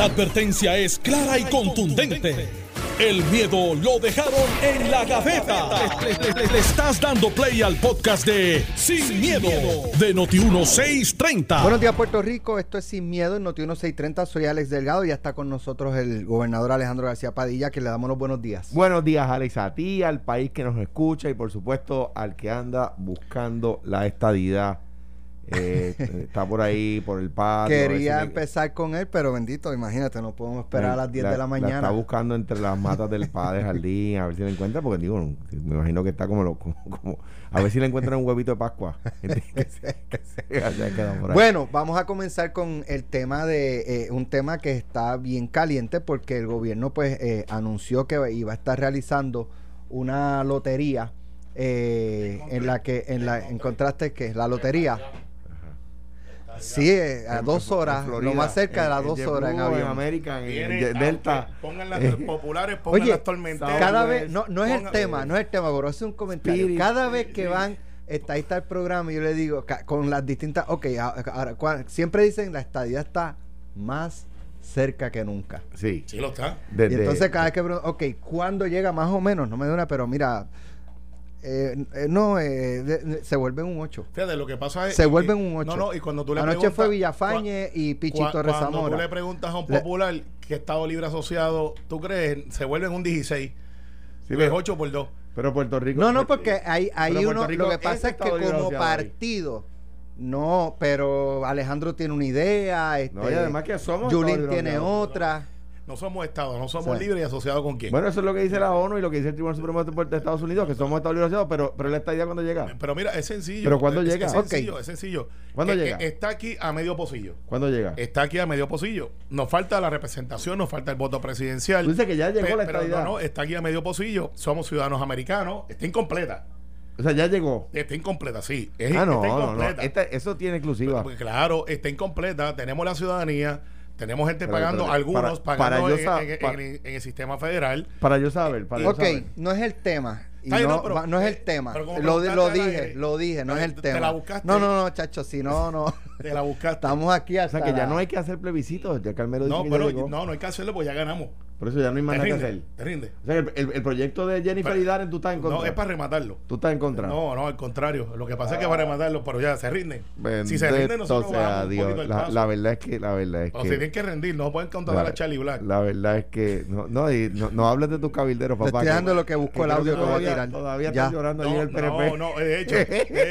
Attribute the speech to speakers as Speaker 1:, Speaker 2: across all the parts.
Speaker 1: La advertencia es clara y contundente. El miedo lo dejaron en la gaveta. Le, le- le- le estás dando play al podcast de Sin, miedo, de Noti1630.
Speaker 2: Buenos días, Puerto Rico. Esto es Sin Miedo en Noti 1630. Soy Alex Delgado y ya está con nosotros el gobernador Alejandro García Padilla, que le damos los buenos días.
Speaker 3: Buenos días, Alex, a ti, al país que nos escucha y por supuesto al que anda buscando la estadidad. Eh, está por ahí, por el patio.
Speaker 2: Quería
Speaker 3: le-
Speaker 2: empezar con él, pero bendito, imagínate, no podemos esperar a las 10 de la
Speaker 3: está
Speaker 2: mañana.
Speaker 3: buscando entre las matas del padre jardín, a ver si la encuentra, porque digo, me imagino que está como, lo, como, como- a ver si le encuentran un huevito de Pascua. que se, que se haya quedado por ahí.
Speaker 2: Bueno, vamos a comenzar con el tema de eh, un tema que está bien caliente porque el gobierno pues eh, anunció que iba a estar realizando una lotería eh, en la que en la encontraste que es la lotería. Sí, eh, a
Speaker 3: En-
Speaker 2: dos
Speaker 3: en
Speaker 2: horas,
Speaker 3: Florida,
Speaker 2: lo más cerca de las
Speaker 3: en
Speaker 2: dos horas en
Speaker 3: en
Speaker 2: avión.
Speaker 3: American, en
Speaker 4: Viene,
Speaker 3: Jet- Delta.
Speaker 4: Pongan las
Speaker 3: Eh,
Speaker 4: populares, pongan
Speaker 2: Oye,
Speaker 4: las tormenteras.
Speaker 2: Cada vez, no, no es el tema, no es el tema, pero es un comentario.
Speaker 3: Spirit,
Speaker 2: Cada vez que van, está, ahí está el programa y yo le digo, con las distintas, ok, ahora, siempre dicen la estadía está más cerca que nunca.
Speaker 3: Sí.
Speaker 4: Sí, lo está.
Speaker 3: desde-
Speaker 2: y entonces cada vez que pregunto, ok, ¿cuándo llega más o menos? No me da una, pero mira, eh, eh, no, eh, de- de- se vuelven un 8.
Speaker 4: Fíjate, lo que pasa es.
Speaker 2: Se
Speaker 4: que-
Speaker 2: vuelven un ocho.
Speaker 4: No, no, y cuando tú le
Speaker 2: Anoche
Speaker 4: preguntas.
Speaker 2: fue Villafañe y Pichito
Speaker 4: cua- Cuando
Speaker 2: Rezamora.
Speaker 4: tú le preguntas a un
Speaker 2: Le-
Speaker 4: popular que Estado Libre Asociado, ¿tú crees? Se vuelven un 16.
Speaker 3: Sí,
Speaker 4: ves
Speaker 3: pero-
Speaker 4: 8 por 2.
Speaker 3: Pero Puerto Rico.
Speaker 2: No, no, porque hay, hay uno,
Speaker 3: Rico
Speaker 2: lo que pasa es que
Speaker 3: Libre
Speaker 2: como partido, no, pero Alejandro tiene una idea, este,
Speaker 3: No, y además que somos Libre
Speaker 2: tiene otra.
Speaker 4: No somos Estado, no somos
Speaker 2: O sea,
Speaker 4: libres y asociados con quién.
Speaker 3: Bueno, eso es lo que dice la ONU y lo que dice el Tribunal Supremo de Estados Unidos, que somos Estados asociados, pero, pero él está idea cuando llega.
Speaker 4: pero mira, es sencillo.
Speaker 3: ¿Pero cuándo
Speaker 4: es,
Speaker 3: llega?
Speaker 4: Es sencillo, es sencillo.
Speaker 3: ¿Cuándo
Speaker 4: Eh,
Speaker 3: llega?
Speaker 4: eh, Está aquí a medio pocillo.
Speaker 3: ¿Cuándo llega?
Speaker 4: Está aquí a medio pocillo. Nos falta la representación, nos falta el voto presidencial.
Speaker 3: Tú dices que ya llegó
Speaker 4: Pe-
Speaker 3: la
Speaker 4: pero
Speaker 3: estadidad.
Speaker 4: no, no, está aquí a medio pocillo. Somos ciudadanos americanos. Está incompleta.
Speaker 3: O sea, ya llegó.
Speaker 4: Está incompleta, sí. Es-
Speaker 3: Ah, no,
Speaker 4: está
Speaker 3: no, no.
Speaker 4: incompleta.
Speaker 3: Esta- eso tiene exclusiva.
Speaker 4: Porque, claro, está incompleta. Tenemos la ciudadanía. Tenemos gente
Speaker 3: Pero,
Speaker 4: pagando,
Speaker 3: pero,
Speaker 4: algunos
Speaker 3: para-
Speaker 4: pagando
Speaker 3: para yo
Speaker 4: en,
Speaker 3: sa-
Speaker 4: en-
Speaker 3: pa-
Speaker 4: en- en el sistema federal.
Speaker 3: Para yo saber, para yo
Speaker 2: Ok,
Speaker 3: saber.
Speaker 2: no es el tema. Y no,
Speaker 4: no, pero-
Speaker 2: va- no es el
Speaker 4: eh,
Speaker 2: tema. Lo, lo dije,
Speaker 4: aire,
Speaker 2: lo dije, no es el
Speaker 4: te
Speaker 2: tema.
Speaker 4: la buscaste.
Speaker 2: No, no, no, chacho, si no, no.
Speaker 4: Te la buscaste.
Speaker 2: Estamos aquí
Speaker 3: O
Speaker 2: hasta
Speaker 3: sea, que ya
Speaker 2: la-
Speaker 3: no hay que hacer plebiscitos. Ya Carmelo dice
Speaker 4: no, pero no, no hay que hacerlo porque ya ganamos.
Speaker 3: Por eso ya no hay más
Speaker 4: Te
Speaker 3: nada que hacer.
Speaker 4: Te rinde.
Speaker 3: O sea, el, el- el proyecto de Jennifer
Speaker 4: Pero-
Speaker 3: y Darren, tú estás en contra.
Speaker 4: No, es para rematarlo.
Speaker 3: Tú estás en contra.
Speaker 4: No, no, al contrario. Lo que pasa es que para rematarlo, pero ya se rinden. si se rinden,
Speaker 3: Bendito
Speaker 4: nosotros
Speaker 3: sea Dios. La,
Speaker 4: paso.
Speaker 3: la verdad es que, la verdad es
Speaker 4: O
Speaker 3: que.
Speaker 4: se tienen que rendir, no pueden contratar a Charlie Black.
Speaker 3: La verdad es que. No, no, y no, no hables de tus cabilderos,
Speaker 2: Te
Speaker 3: papá.
Speaker 2: estoy lo que busco el audio que voy a
Speaker 3: todavía-
Speaker 2: tirar.
Speaker 3: Todavía
Speaker 2: Ya.
Speaker 3: estás llorando
Speaker 4: No,
Speaker 3: el PNP.
Speaker 4: no, no, de hecho, de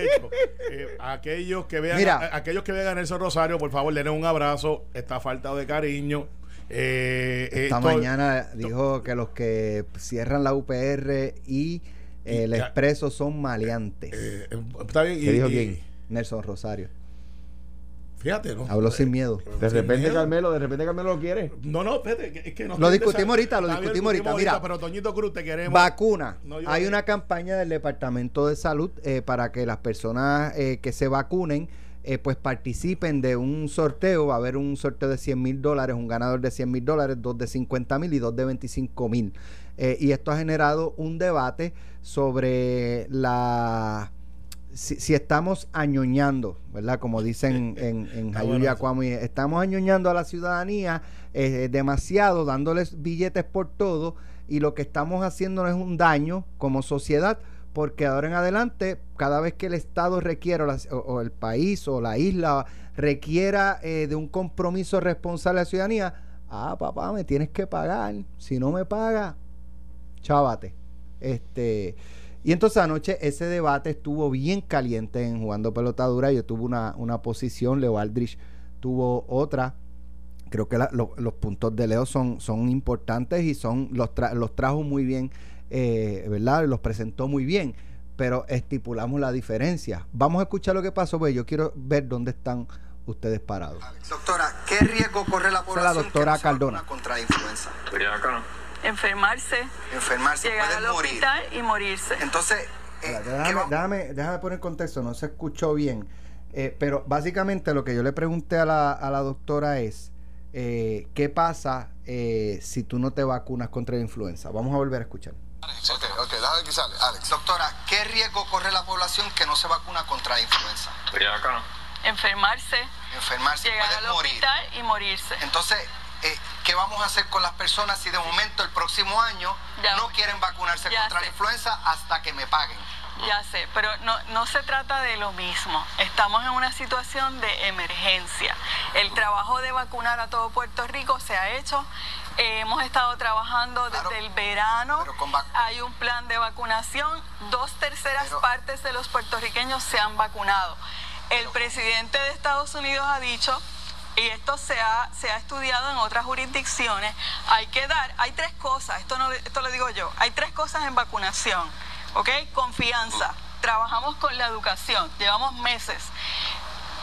Speaker 4: hecho eh, aquellos que vean
Speaker 2: Mira.
Speaker 4: a- aquellos que vean a Nelson Rosario, por favor, denle un abrazo, está faltado de cariño. Eh,
Speaker 2: Esta
Speaker 4: esto-
Speaker 2: mañana dijo que los que cierran la UPR y eh, el
Speaker 4: ya-
Speaker 2: expreso son maleantes.
Speaker 4: eh, está bien.
Speaker 3: ¿Qué dijo quién?
Speaker 2: Nelson Rosario.
Speaker 4: Fíjate, ¿no?
Speaker 2: Habló sin miedo.
Speaker 3: De
Speaker 4: Sin
Speaker 3: repente
Speaker 4: miedo.
Speaker 3: Carmelo, de repente Carmelo lo quiere.
Speaker 4: No, no, espérate, es que no
Speaker 2: Lo discutimos ahorita, lo discutimos ahorita. Mira.
Speaker 4: pero Toñito Cruz, te queremos.
Speaker 2: Vacuna.
Speaker 4: No,
Speaker 2: Hay una campaña del Departamento de Salud eh, para que las personas eh, que se vacunen eh, pues participen de un sorteo. Va a haber un sorteo de 100 mil dólares, un ganador de 100 mil dólares, dos de 50 mil y dos de 25 mil. Eh, y esto ha generado un debate sobre la... Si, si estamos añoñando, ¿verdad? Como dicen en, en Jayuya estamos añoñando a la ciudadanía eh, demasiado, dándoles billetes por todo, y lo que estamos haciendo no es un daño como sociedad, porque ahora en adelante, cada vez que el Estado requiera, o, el país o la isla requiera eh, de un compromiso responsable a la ciudadanía, ah, papá, me tienes que pagar, si no me paga, chávate. Este, y entonces anoche ese debate estuvo bien caliente en jugando pelotadura. Yo tuve una, una posición, Leo Aldrich tuvo otra. Creo que la- lo- los puntos de Leo son, son importantes y son los, tra- los trajo muy bien, eh, ¿verdad? Los presentó muy bien, pero estipulamos la diferencia. Vamos a escuchar lo que pasó, porque yo quiero ver dónde están ustedes parados.
Speaker 5: Doctora, ¿qué riesgo corre la
Speaker 2: es la
Speaker 5: población
Speaker 2: doctora
Speaker 5: que
Speaker 2: Cardona.
Speaker 5: contra la influenza?
Speaker 6: enfermarse,
Speaker 5: Enfermarse,
Speaker 6: llegar al
Speaker 5: morir.
Speaker 6: hospital y morirse.
Speaker 5: Entonces, eh,
Speaker 2: Espérate,
Speaker 5: ¿qué
Speaker 2: déjame, déjame, déjame poner contexto, no se escuchó bien. Eh, pero básicamente lo que yo le pregunté a la, a la doctora es, eh, ¿qué pasa eh, si tú no te vacunas contra la influenza? Vamos a volver a escuchar.
Speaker 5: Ok, ok, déjame que sale. Alex. Doctora, ¿qué riesgo corre la población que no se vacuna contra la influenza?
Speaker 6: Enfermarse,
Speaker 5: Enfermarse,
Speaker 6: llegar al
Speaker 5: morir.
Speaker 6: hospital y morirse.
Speaker 5: Entonces, eh, ¿qué vamos a hacer con las personas si de momento el próximo año
Speaker 6: Ya.
Speaker 5: no quieren vacunarse
Speaker 6: Ya
Speaker 5: contra
Speaker 6: sé.
Speaker 5: la influenza hasta que me paguen?
Speaker 6: Ya sé, pero no, no se trata de lo mismo. Estamos en una situación de emergencia. El trabajo de vacunar a todo Puerto Rico se ha hecho. Eh, hemos estado trabajando desde
Speaker 5: Claro,
Speaker 6: el verano. Hay un plan de vacunación. Dos terceras
Speaker 5: Pero-
Speaker 6: partes de los puertorriqueños se han vacunado. El presidente de Estados Unidos ha dicho y esto se ha, se ha estudiado en otras jurisdicciones, hay que dar, hay tres cosas, esto, no, esto lo digo yo, hay tres cosas en vacunación, ¿ok? Confianza, trabajamos con la educación, llevamos meses.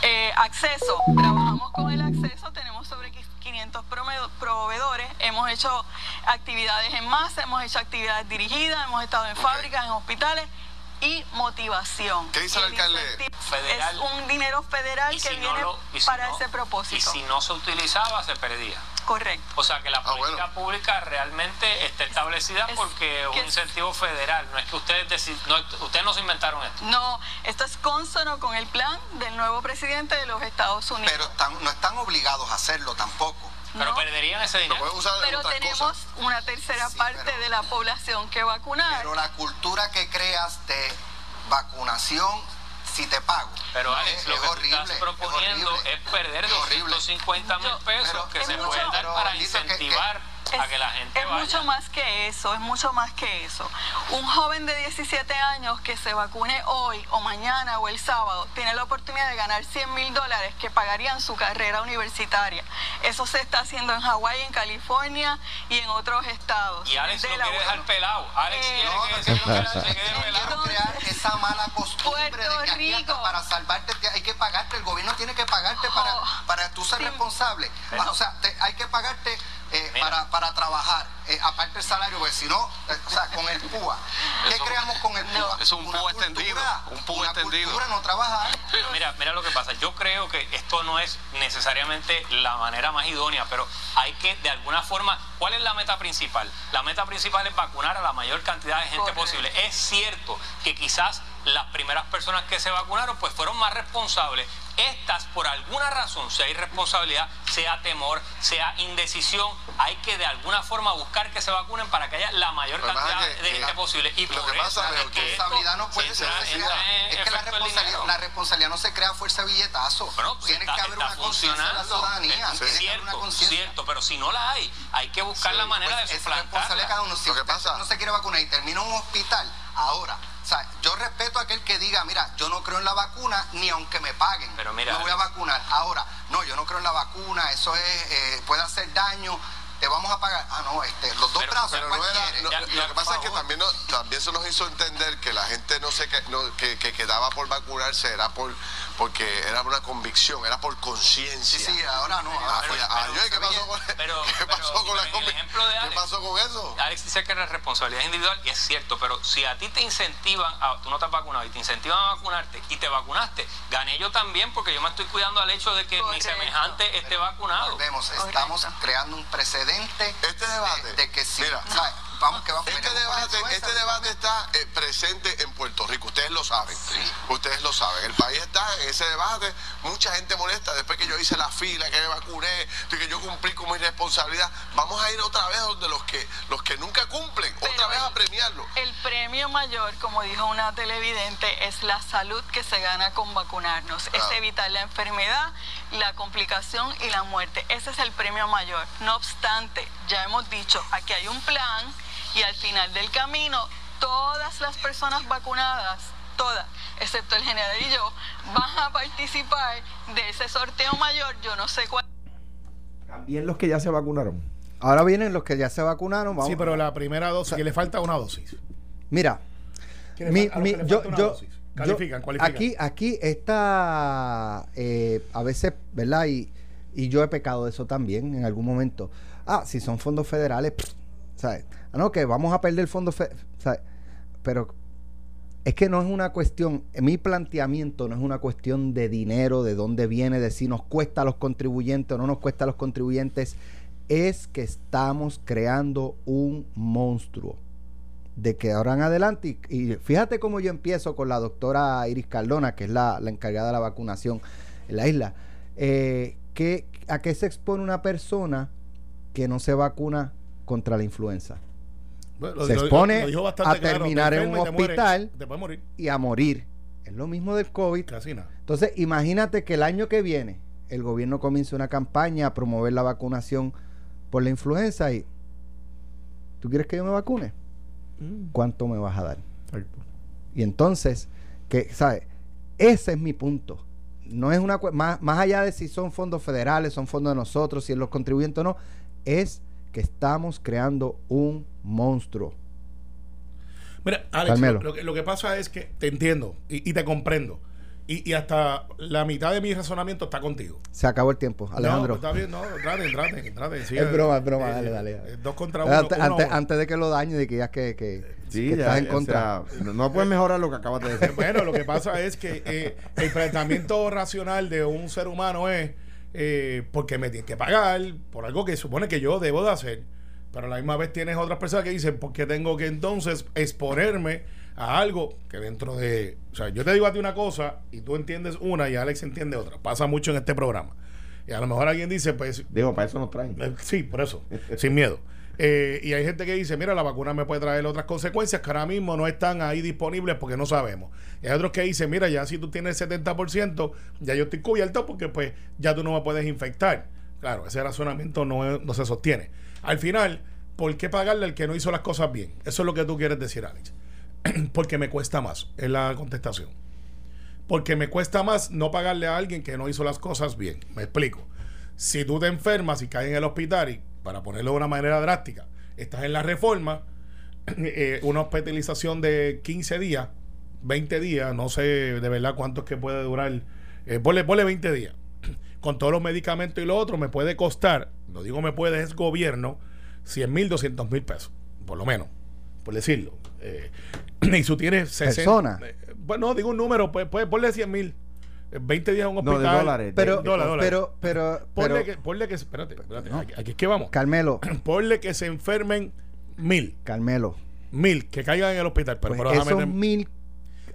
Speaker 6: Eh, acceso, trabajamos con el acceso, tenemos sobre 500 prome- proveedores, hemos hecho actividades en masa, hemos hecho actividades dirigidas, hemos estado en fábricas, en hospitales y motivación.
Speaker 7: ¿Qué dice el alcalde?
Speaker 8: Federal.
Speaker 6: Es un dinero federal que
Speaker 8: si no
Speaker 6: viene
Speaker 8: lo- y si
Speaker 6: para
Speaker 8: no-
Speaker 6: ese propósito.
Speaker 8: Y si no se utilizaba, se perdía.
Speaker 6: Correcto.
Speaker 8: O sea que la
Speaker 7: Ah,
Speaker 8: política
Speaker 7: bueno.
Speaker 8: pública realmente está establecida
Speaker 6: es-
Speaker 8: porque es un incentivo federal. No es que ustedes deci- no, ustedes no se inventaron esto.
Speaker 6: No, esto es consono con el plan del nuevo presidente de los Estados Unidos.
Speaker 5: Pero están- no están obligados a hacerlo tampoco.
Speaker 8: Pero
Speaker 6: No,
Speaker 8: perderían ese dinero.
Speaker 6: pero tenemos
Speaker 7: cosas.
Speaker 6: una tercera
Speaker 5: Sí,
Speaker 6: parte
Speaker 5: pero-
Speaker 6: de la población que vacunar.
Speaker 5: Pero la cultura que creas de vacunación, si te pago.
Speaker 8: Pero
Speaker 5: es-
Speaker 8: Alex, lo
Speaker 5: es
Speaker 8: que
Speaker 5: horrible,
Speaker 8: estás proponiendo
Speaker 5: horrible,
Speaker 8: es perder
Speaker 5: es horrible.
Speaker 8: 250 mil pesos
Speaker 5: pero
Speaker 8: que se pueden dar para
Speaker 5: dice que- que-
Speaker 8: incentivar a
Speaker 6: Es-
Speaker 8: que la gente
Speaker 6: es
Speaker 8: vaya.
Speaker 6: mucho más que eso, es mucho más que eso. Un joven de 17 años que se vacune hoy o mañana o el sábado tiene la oportunidad de ganar 100 mil dólares que pagarían su carrera universitaria. Eso se está haciendo en Hawái, en California y en otros estados.
Speaker 8: Y Alex
Speaker 6: Desde
Speaker 8: lo
Speaker 6: la
Speaker 8: quiere dejar pelado. Alex
Speaker 6: Eh,
Speaker 8: quiere
Speaker 5: No,
Speaker 8: que
Speaker 5: no,
Speaker 8: se quede pelado.
Speaker 5: crear esa mala costumbre
Speaker 6: Puerto
Speaker 5: de que
Speaker 6: Rico.
Speaker 5: para salvarte te- hay que pagarte, el gobierno tiene que pagarte para,
Speaker 6: Oh,
Speaker 5: para tú ser
Speaker 6: sí.
Speaker 5: responsable.
Speaker 8: Pero-
Speaker 5: o sea, te- hay que pagarte eh, para, para trabajar, eh, aparte el salario, porque si no, eh, o sea, con el PUA. ¿Qué
Speaker 7: Eso-
Speaker 5: creamos con el PUA?
Speaker 7: es un PUA extendido, un PUA
Speaker 5: una
Speaker 7: extendido.
Speaker 5: cultura no trabajar.
Speaker 8: Pero mira, mira lo que pasa. Yo creo que esto no es necesariamente la manera más idónea, pero hay que, de alguna forma, ¿cuál es la meta principal? La meta principal es vacunar a la mayor cantidad de gente
Speaker 6: Correcto.
Speaker 8: posible. Es cierto que quizás las primeras personas que se vacunaron pues fueron más responsables. Estas, por alguna razón, sea irresponsabilidad, sea temor, sea indecisión, hay que de alguna forma buscar que se vacunen para que haya la mayor cantidad
Speaker 7: es que-
Speaker 8: de gente
Speaker 7: la-
Speaker 8: posible. Y
Speaker 7: lo
Speaker 8: por
Speaker 7: que pasa,
Speaker 8: es
Speaker 5: La
Speaker 7: que-
Speaker 5: responsabilidad no puede ser. es que la responsabilidad,
Speaker 8: dinero.
Speaker 5: la responsabilidad no se crea a fuerza de billetazo.
Speaker 8: Bueno, pues
Speaker 5: Tiene
Speaker 8: está,
Speaker 5: que haber una conciencia de la ciudadanía.
Speaker 8: Es
Speaker 5: tiene que haber una
Speaker 8: cierto, cierto, pero si no la hay, hay que buscar
Speaker 7: Sí,
Speaker 8: la manera
Speaker 5: Pues
Speaker 8: de
Speaker 5: esa es la responsabilidad de cada
Speaker 8: suplantarla.
Speaker 5: uno. Si
Speaker 7: Lo que
Speaker 5: usted
Speaker 7: pasa-
Speaker 5: no se quiere vacunar y termina en un hospital, ahora, o sea, yo respeto a aquel que diga, mira, yo no creo en la vacuna ni aunque me paguen.
Speaker 8: Pero mira,
Speaker 5: me voy a vacunar. Ahora, no, yo no creo en la vacuna, eso es, eh, puede hacer daño, te vamos a pagar. Ah, no, este, los dos
Speaker 8: Pero-
Speaker 5: brazos,
Speaker 7: Pero
Speaker 5: ¿cuál
Speaker 7: no era- no-
Speaker 8: Ya-
Speaker 7: lo
Speaker 8: ya,
Speaker 7: que pasa es que también, no- también se nos hizo entender que la gente no se que, no- que, que quedaba por vacunarse era por porque era una convicción, era por
Speaker 5: Sí,
Speaker 7: conciencia.
Speaker 5: sí, ahora no.
Speaker 7: Ah,
Speaker 5: ahora sí.
Speaker 7: ah, yo, ¿qué pasó con,
Speaker 8: pero-
Speaker 7: ¿qué
Speaker 8: pero,
Speaker 7: pasó con la
Speaker 8: en el
Speaker 7: convic-
Speaker 8: ejemplo de
Speaker 7: ¿Qué pasó con eso?
Speaker 8: Alex dice que la responsabilidad es individual y es cierto, pero si a ti te incentivan, a, tú no te has vacunado y te incentivan a vacunarte y te vacunaste, gané yo también porque yo me estoy cuidando al hecho de que mi semejante esté vacunado.
Speaker 5: Volvemos,
Speaker 6: Correcto.
Speaker 5: estamos creando un precedente
Speaker 7: Este debate,
Speaker 5: de, de que sí.
Speaker 7: mira,
Speaker 5: ¿sabes? Vamos que vamos.
Speaker 7: Este debate, este debate está eh, presente en Puerto Rico, ustedes lo saben, ustedes lo saben. El país está en ese debate, mucha gente molesta después que yo hice la fila, que me vacuné, que yo cumplí con mi responsabilidad. Vamos a ir otra vez donde los que los que nunca cumplen, otra vez a premiarlo.
Speaker 6: El premio mayor, como dijo una televidente, es la salud que se gana con vacunarnos. Es evitar la enfermedad, la complicación y la muerte. Ese es el premio mayor. No obstante, ya hemos dicho, aquí hay un plan y al final del camino, todas las personas vacunadas, todas, excepto el general y yo, van a participar de ese sorteo mayor. Yo no sé cuál.
Speaker 3: También los que ya se vacunaron.
Speaker 2: Ahora vienen los que ya se vacunaron. Vamos.
Speaker 4: Sí, pero la primera dosis, que le falta una dosis.
Speaker 2: Mira, mi- mi- yo, yo-
Speaker 4: dosis.
Speaker 2: Yo-
Speaker 4: Califican, cualifican.
Speaker 2: Aquí, aquí está, eh, a veces, ¿verdad? Y, y yo he pecado de eso también en algún momento. Ah, si son fondos federales, pff, ¿sabes? Ah, no, que vamos a perder fondos federales, ¿sabes? Pero es que no es una cuestión, mi planteamiento no es una cuestión de dinero, de dónde viene, de si nos cuesta a los contribuyentes o no nos cuesta a los contribuyentes, es que estamos creando un monstruo de que ahora en adelante, y, y fíjate cómo yo empiezo con la doctora Iris Cardona, que es la, la encargada de la vacunación en la isla, eh, que, ¿a qué se expone una persona que no se vacuna contra la influenza
Speaker 4: Bueno,
Speaker 2: se
Speaker 4: lo-
Speaker 2: expone
Speaker 4: lo
Speaker 2: a
Speaker 4: claro, te
Speaker 2: terminar en un
Speaker 4: te mueres.
Speaker 2: hospital.
Speaker 4: Morir.
Speaker 2: y a morir. Es lo mismo del COVID.
Speaker 4: Casi nada.
Speaker 2: Entonces, imagínate que el año que viene el gobierno comience una campaña a promover la vacunación por la influenza y ¿tú quieres que yo me vacune? ¿Cuánto me vas a dar?
Speaker 3: Exacto.
Speaker 2: Y entonces, que, ¿sabes? Ese es mi punto. No es una más, más allá de si son fondos federales, son fondos de nosotros, si es los contribuyentes o no, es que estamos creando un monstruo.
Speaker 4: Mira, Alex, lo, lo que, lo que pasa es que te entiendo y, y te comprendo. Y, y hasta la mitad de mi razonamiento está contigo.
Speaker 2: Se acabó el tiempo, Alejandro.
Speaker 4: No, está bien, no, trate, trate, trate. sí,
Speaker 2: Es broma, es
Speaker 4: eh,
Speaker 2: broma,
Speaker 4: eh,
Speaker 2: dale, dale.
Speaker 4: eh, Dos contra uno.
Speaker 2: antes,
Speaker 4: uno
Speaker 2: antes-
Speaker 4: uno.
Speaker 2: antes de que lo dañe, de que ya que, que,
Speaker 3: Sí,
Speaker 2: que
Speaker 3: ya,
Speaker 2: estás en
Speaker 3: o
Speaker 2: contra.
Speaker 3: sea, no, no puedes mejorar lo que acabas de decir.
Speaker 4: Bueno, lo que pasa es que eh, el planteamiento racional de un ser humano es eh, porque me tiene que pagar por algo que supone que yo debo de hacer. Pero a la misma vez tienes otras personas que dicen, ¿por qué tengo que entonces exponerme a algo que dentro de... O sea, yo te digo a ti una cosa y tú entiendes una y Alex entiende otra. Pasa mucho en este programa. Y a lo mejor alguien dice, pues
Speaker 3: Digo, para eso nos traen.
Speaker 4: eh, Sí, por eso, sin miedo. Eh, y hay gente que dice, mira, la vacuna me puede traer otras consecuencias que ahora mismo no están ahí disponibles porque no sabemos. Y hay otros que dicen, mira, ya si tú tienes el 70%, ya yo estoy cubierto porque pues ya tú no me puedes infectar. Claro, ese razonamiento no, es- no se sostiene. Al final, ¿por qué pagarle al que no hizo las cosas bien? Eso es lo que tú quieres decir, Alex. porque me cuesta más, es la contestación. Porque me cuesta más no pagarle a alguien que no hizo las cosas bien. Me explico. Si tú te enfermas y caes en el hospital, y para ponerlo de una manera drástica, estás en la reforma, eh, una hospitalización de 15 días, 20 días, no sé de verdad cuánto es que puede durar, eh, ponle, ponle 20 días. Con todos los medicamentos y lo otro, me puede costar, no digo me puede, es gobierno, 100 mil, 200 mil pesos, por lo menos, por decirlo. Eh, y tú tienes 60.
Speaker 2: Persona.
Speaker 4: eh, bueno, digo un número, pues, pues ponle 100 mil. 20 días en un
Speaker 3: No,
Speaker 4: hospital.
Speaker 3: de dólares.
Speaker 2: Pero,
Speaker 3: de-
Speaker 4: Dólar, dólar.
Speaker 2: pero, pero,
Speaker 4: Ponle
Speaker 2: pero,
Speaker 4: que, ponle que, espérate, espérate,
Speaker 2: No.
Speaker 4: aquí, aquí es que vamos.
Speaker 2: Carmelo,
Speaker 4: Ponle que se enfermen mil,
Speaker 2: Carmelo,
Speaker 4: mil, que caigan en el hospital. Pero,
Speaker 2: pues
Speaker 4: pero
Speaker 2: esos mil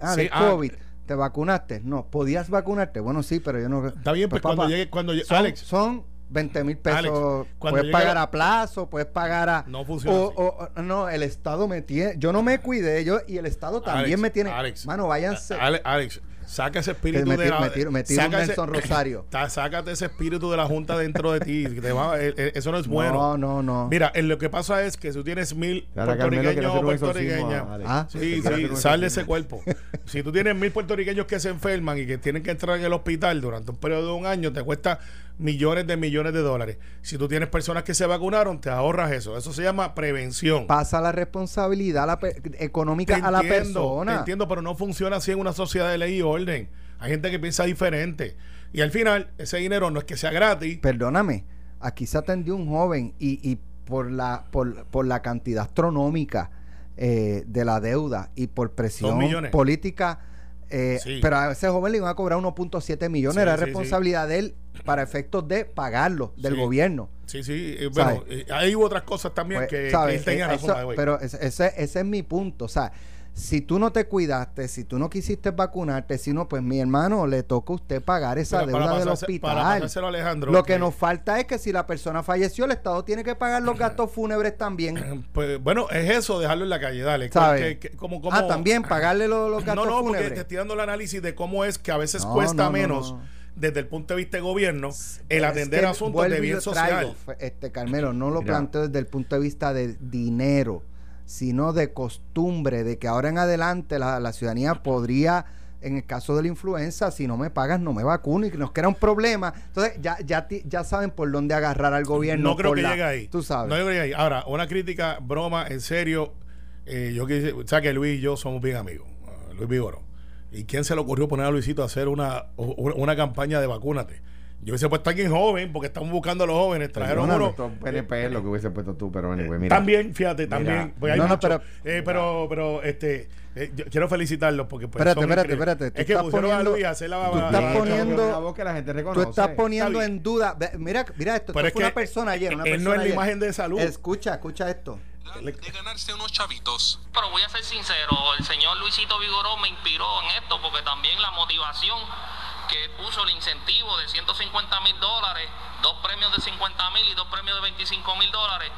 Speaker 2: ah,
Speaker 4: Sí,
Speaker 2: de
Speaker 4: ah,
Speaker 2: COVID, ¿te vacunaste? No, ¿podías vacunarte? Bueno, sí, pero yo no...
Speaker 4: Está bien, pues,
Speaker 2: papá,
Speaker 4: cuando llegue, cuando llegue,
Speaker 2: son,
Speaker 4: Alex,
Speaker 2: son 20 mil pesos.
Speaker 4: Alex,
Speaker 2: puedes pagar a plazo, puedes pagar a...
Speaker 4: No funciona
Speaker 2: o,
Speaker 4: así.
Speaker 2: o- o- no, el Estado me tiene... Yo no me cuidé, yo y el Estado también
Speaker 4: Alex,
Speaker 2: me tiene...
Speaker 4: Alex,
Speaker 2: mano, váyanse...
Speaker 4: Ale- Alex, saca ese espíritu
Speaker 2: me,
Speaker 4: de la,
Speaker 2: me tiro, me tiro un
Speaker 4: ese-
Speaker 2: Rosario.
Speaker 4: ta- sácate ese espíritu de la Junta dentro de ti. que te va- eh, eh, eso no es bueno.
Speaker 2: No, no, no.
Speaker 4: Mira, en lo que pasa es que si tú tienes mil puertorriqueños o puertorriqueñas,
Speaker 3: a Alex.
Speaker 2: Ah.
Speaker 4: Sí, sí,
Speaker 3: hacer un
Speaker 4: sal de ese cuerpo. Si tú tienes mil puertorriqueños que se enferman y que tienen que entrar en el hospital durante un periodo de un año, te cuesta millones de millones de dólares. Si tú tienes personas que se vacunaron, te ahorras eso. Eso se llama prevención.
Speaker 2: Pasa la responsabilidad la económica
Speaker 4: Te
Speaker 2: a la
Speaker 4: te
Speaker 2: persona.
Speaker 4: entiendo, pero no funciona así en una sociedad de ley y orden. Hay gente que piensa diferente. Y al final, ese dinero no es que sea gratis.
Speaker 2: Perdóname, aquí se atendió un joven y, y por la por, por la cantidad astronómica eh, de la deuda y por presión política, eh,
Speaker 4: Sí.
Speaker 2: pero a ese joven le iban a cobrar 1.7 millones,
Speaker 4: Sí,
Speaker 2: era
Speaker 4: sí,
Speaker 2: responsabilidad de él para efectos de pagarlo, del gobierno.
Speaker 4: Sí, sí. eh, bueno, eh, hay otras cosas también
Speaker 2: Pues,
Speaker 4: que, que él tenía
Speaker 2: Eh,
Speaker 4: razón.
Speaker 2: eso- pero ese, ese es mi punto. O sea, si tú no te cuidaste, si tú no quisiste vacunarte, si no, pues mi hermano, le toca a usted pagar esa deuda del
Speaker 4: pasarse-
Speaker 2: hospital.
Speaker 4: Alejandro,
Speaker 2: Lo que nos falta es que si la persona falleció, el Estado tiene que pagar los gastos fúnebres también.
Speaker 4: Pues, bueno, es eso, dejarlo en la calle, dale.
Speaker 2: ¿Sabes?
Speaker 4: Que- que- como- como-
Speaker 2: Ah, también pagarle los, los gastos
Speaker 4: No, no, porque
Speaker 2: fúnebres.
Speaker 4: te estoy dando el análisis de cómo es que a veces
Speaker 2: No,
Speaker 4: cuesta
Speaker 2: no, no,
Speaker 4: menos,
Speaker 2: no.
Speaker 4: desde el punto de vista de gobierno, el
Speaker 2: Es
Speaker 4: atender
Speaker 2: que
Speaker 4: asuntos de bien social.
Speaker 2: traigo, este Carmelo, no lo
Speaker 3: Mira.
Speaker 2: planteo desde el punto de vista de dinero, sino de costumbre, de que ahora en adelante la, la ciudadanía podría, en el caso de la influenza, si no me pagas, no me vacuno y que nos crea un problema. Entonces, ya, ya, ya saben por dónde agarrar al gobierno.
Speaker 4: No creo que
Speaker 2: la-
Speaker 4: llegue ahí.
Speaker 2: Tú sabes.
Speaker 4: No creo que llegue ahí. Ahora, una crítica, broma, en serio. eh, yo quise, o sea que Luis y yo somos bien amigos. ah, Luis Vigoro. ¿Y quién se le ocurrió poner a Luisito a hacer una, una campaña de vacúnate? Yo hubiese puesto a alguien joven, porque estamos buscando a los jóvenes. Trajeron uno.
Speaker 3: esto PNP es lo que hubiese puesto tú, pero anyway, mira.
Speaker 4: También, fíjate,
Speaker 3: Mira.
Speaker 4: también. porque hay
Speaker 2: No, no, pero-
Speaker 4: Eh, pero, pero, este, eh, yo quiero felicitarlos porque. Pues,
Speaker 2: Espérate, espérate, espérate,
Speaker 4: Es que
Speaker 2: estás
Speaker 4: pusieron a
Speaker 2: poniendo-
Speaker 4: Luis a hacer la
Speaker 2: tú estás poniendo-
Speaker 3: Una voz que la gente
Speaker 2: Tú estás poniendo en duda. Mira, mira esto.
Speaker 4: Pero
Speaker 2: esto
Speaker 4: es
Speaker 2: fue
Speaker 4: que
Speaker 2: una persona ayer. Una
Speaker 4: él no
Speaker 2: persona
Speaker 4: es la
Speaker 2: ayer.
Speaker 4: imagen de salud.
Speaker 2: Escucha, escucha esto.
Speaker 7: de ganarse unos chavitos.
Speaker 8: Pero voy a ser sincero, el señor Luisito Vigoró me inspiró en esto porque también la motivación
Speaker 9: que puso el incentivo de 150 mil dólares, dos premios de 50 mil y dos premios de 25 mil dólares,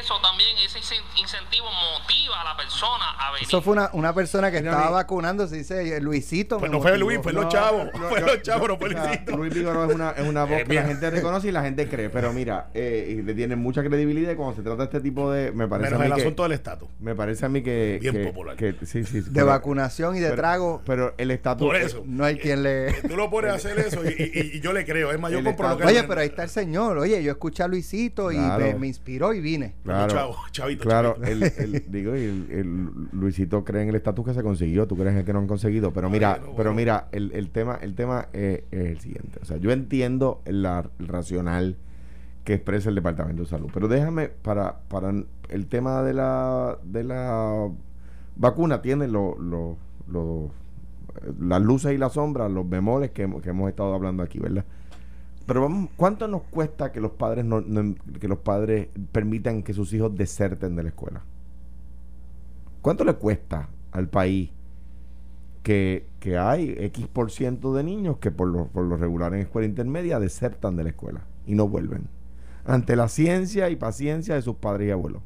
Speaker 9: eso también, ese incen- incentivo motiva a la persona a venir.
Speaker 2: Eso fue una, una persona que estaba
Speaker 3: ni-
Speaker 2: vacunando, se dice eh, Luisito.
Speaker 4: Pues no fue. Luis, fue los
Speaker 3: No,
Speaker 4: chavos.
Speaker 3: no,
Speaker 4: Fue los chavos, no fue Luisito.
Speaker 3: Luis Vigoró es una, es una voz
Speaker 4: Eh,
Speaker 3: que la gente reconoce y la gente cree. Pero mira, eh, y le tiene mucha credibilidad y cuando se trata de este tipo de. Me parece
Speaker 4: Menos
Speaker 3: a
Speaker 4: el
Speaker 3: que,
Speaker 4: asunto del estatus.
Speaker 3: Me parece a mí que.
Speaker 4: Bien
Speaker 3: que-
Speaker 4: popular.
Speaker 3: que- sí, sí,
Speaker 2: De
Speaker 3: pero-
Speaker 2: vacunación y de
Speaker 3: pero-
Speaker 2: trago,
Speaker 3: Pero el estatus.
Speaker 4: Por eso.
Speaker 2: no hay quien le...
Speaker 4: Tú lo pones a hacer eso y, y- y yo le creo. Es más, yo compro lo que
Speaker 2: Oye, pero ahí está el señor. Oye, yo escuché a Luisito y me inspiró y vine.
Speaker 3: Claro,
Speaker 4: Chavo, chavito,
Speaker 3: claro
Speaker 4: chavito.
Speaker 3: el, el- digo, el, el Luisito cree en el estatus que se consiguió, tú crees en el que no han conseguido, pero mira, pero
Speaker 4: bueno.
Speaker 3: mira, el, el tema, el tema es, es el siguiente, o sea, yo entiendo la, el racional que expresa el Departamento de Salud, pero déjame para, para el tema de la, de la vacuna tiene lo, lo- lo- las luces y las sombras, los bemoles que hemos estado hablando aquí, ¿verdad? Pero vamos, ¿cuánto nos cuesta que los padres no, no- que los padres permitan que sus hijos deserten de la escuela? ¿Cuánto le cuesta al país que, que hay X por ciento de niños que por lo, por lo regular en escuela intermedia desertan de la escuela y no vuelven? Ante la ciencia y paciencia de sus padres y abuelos.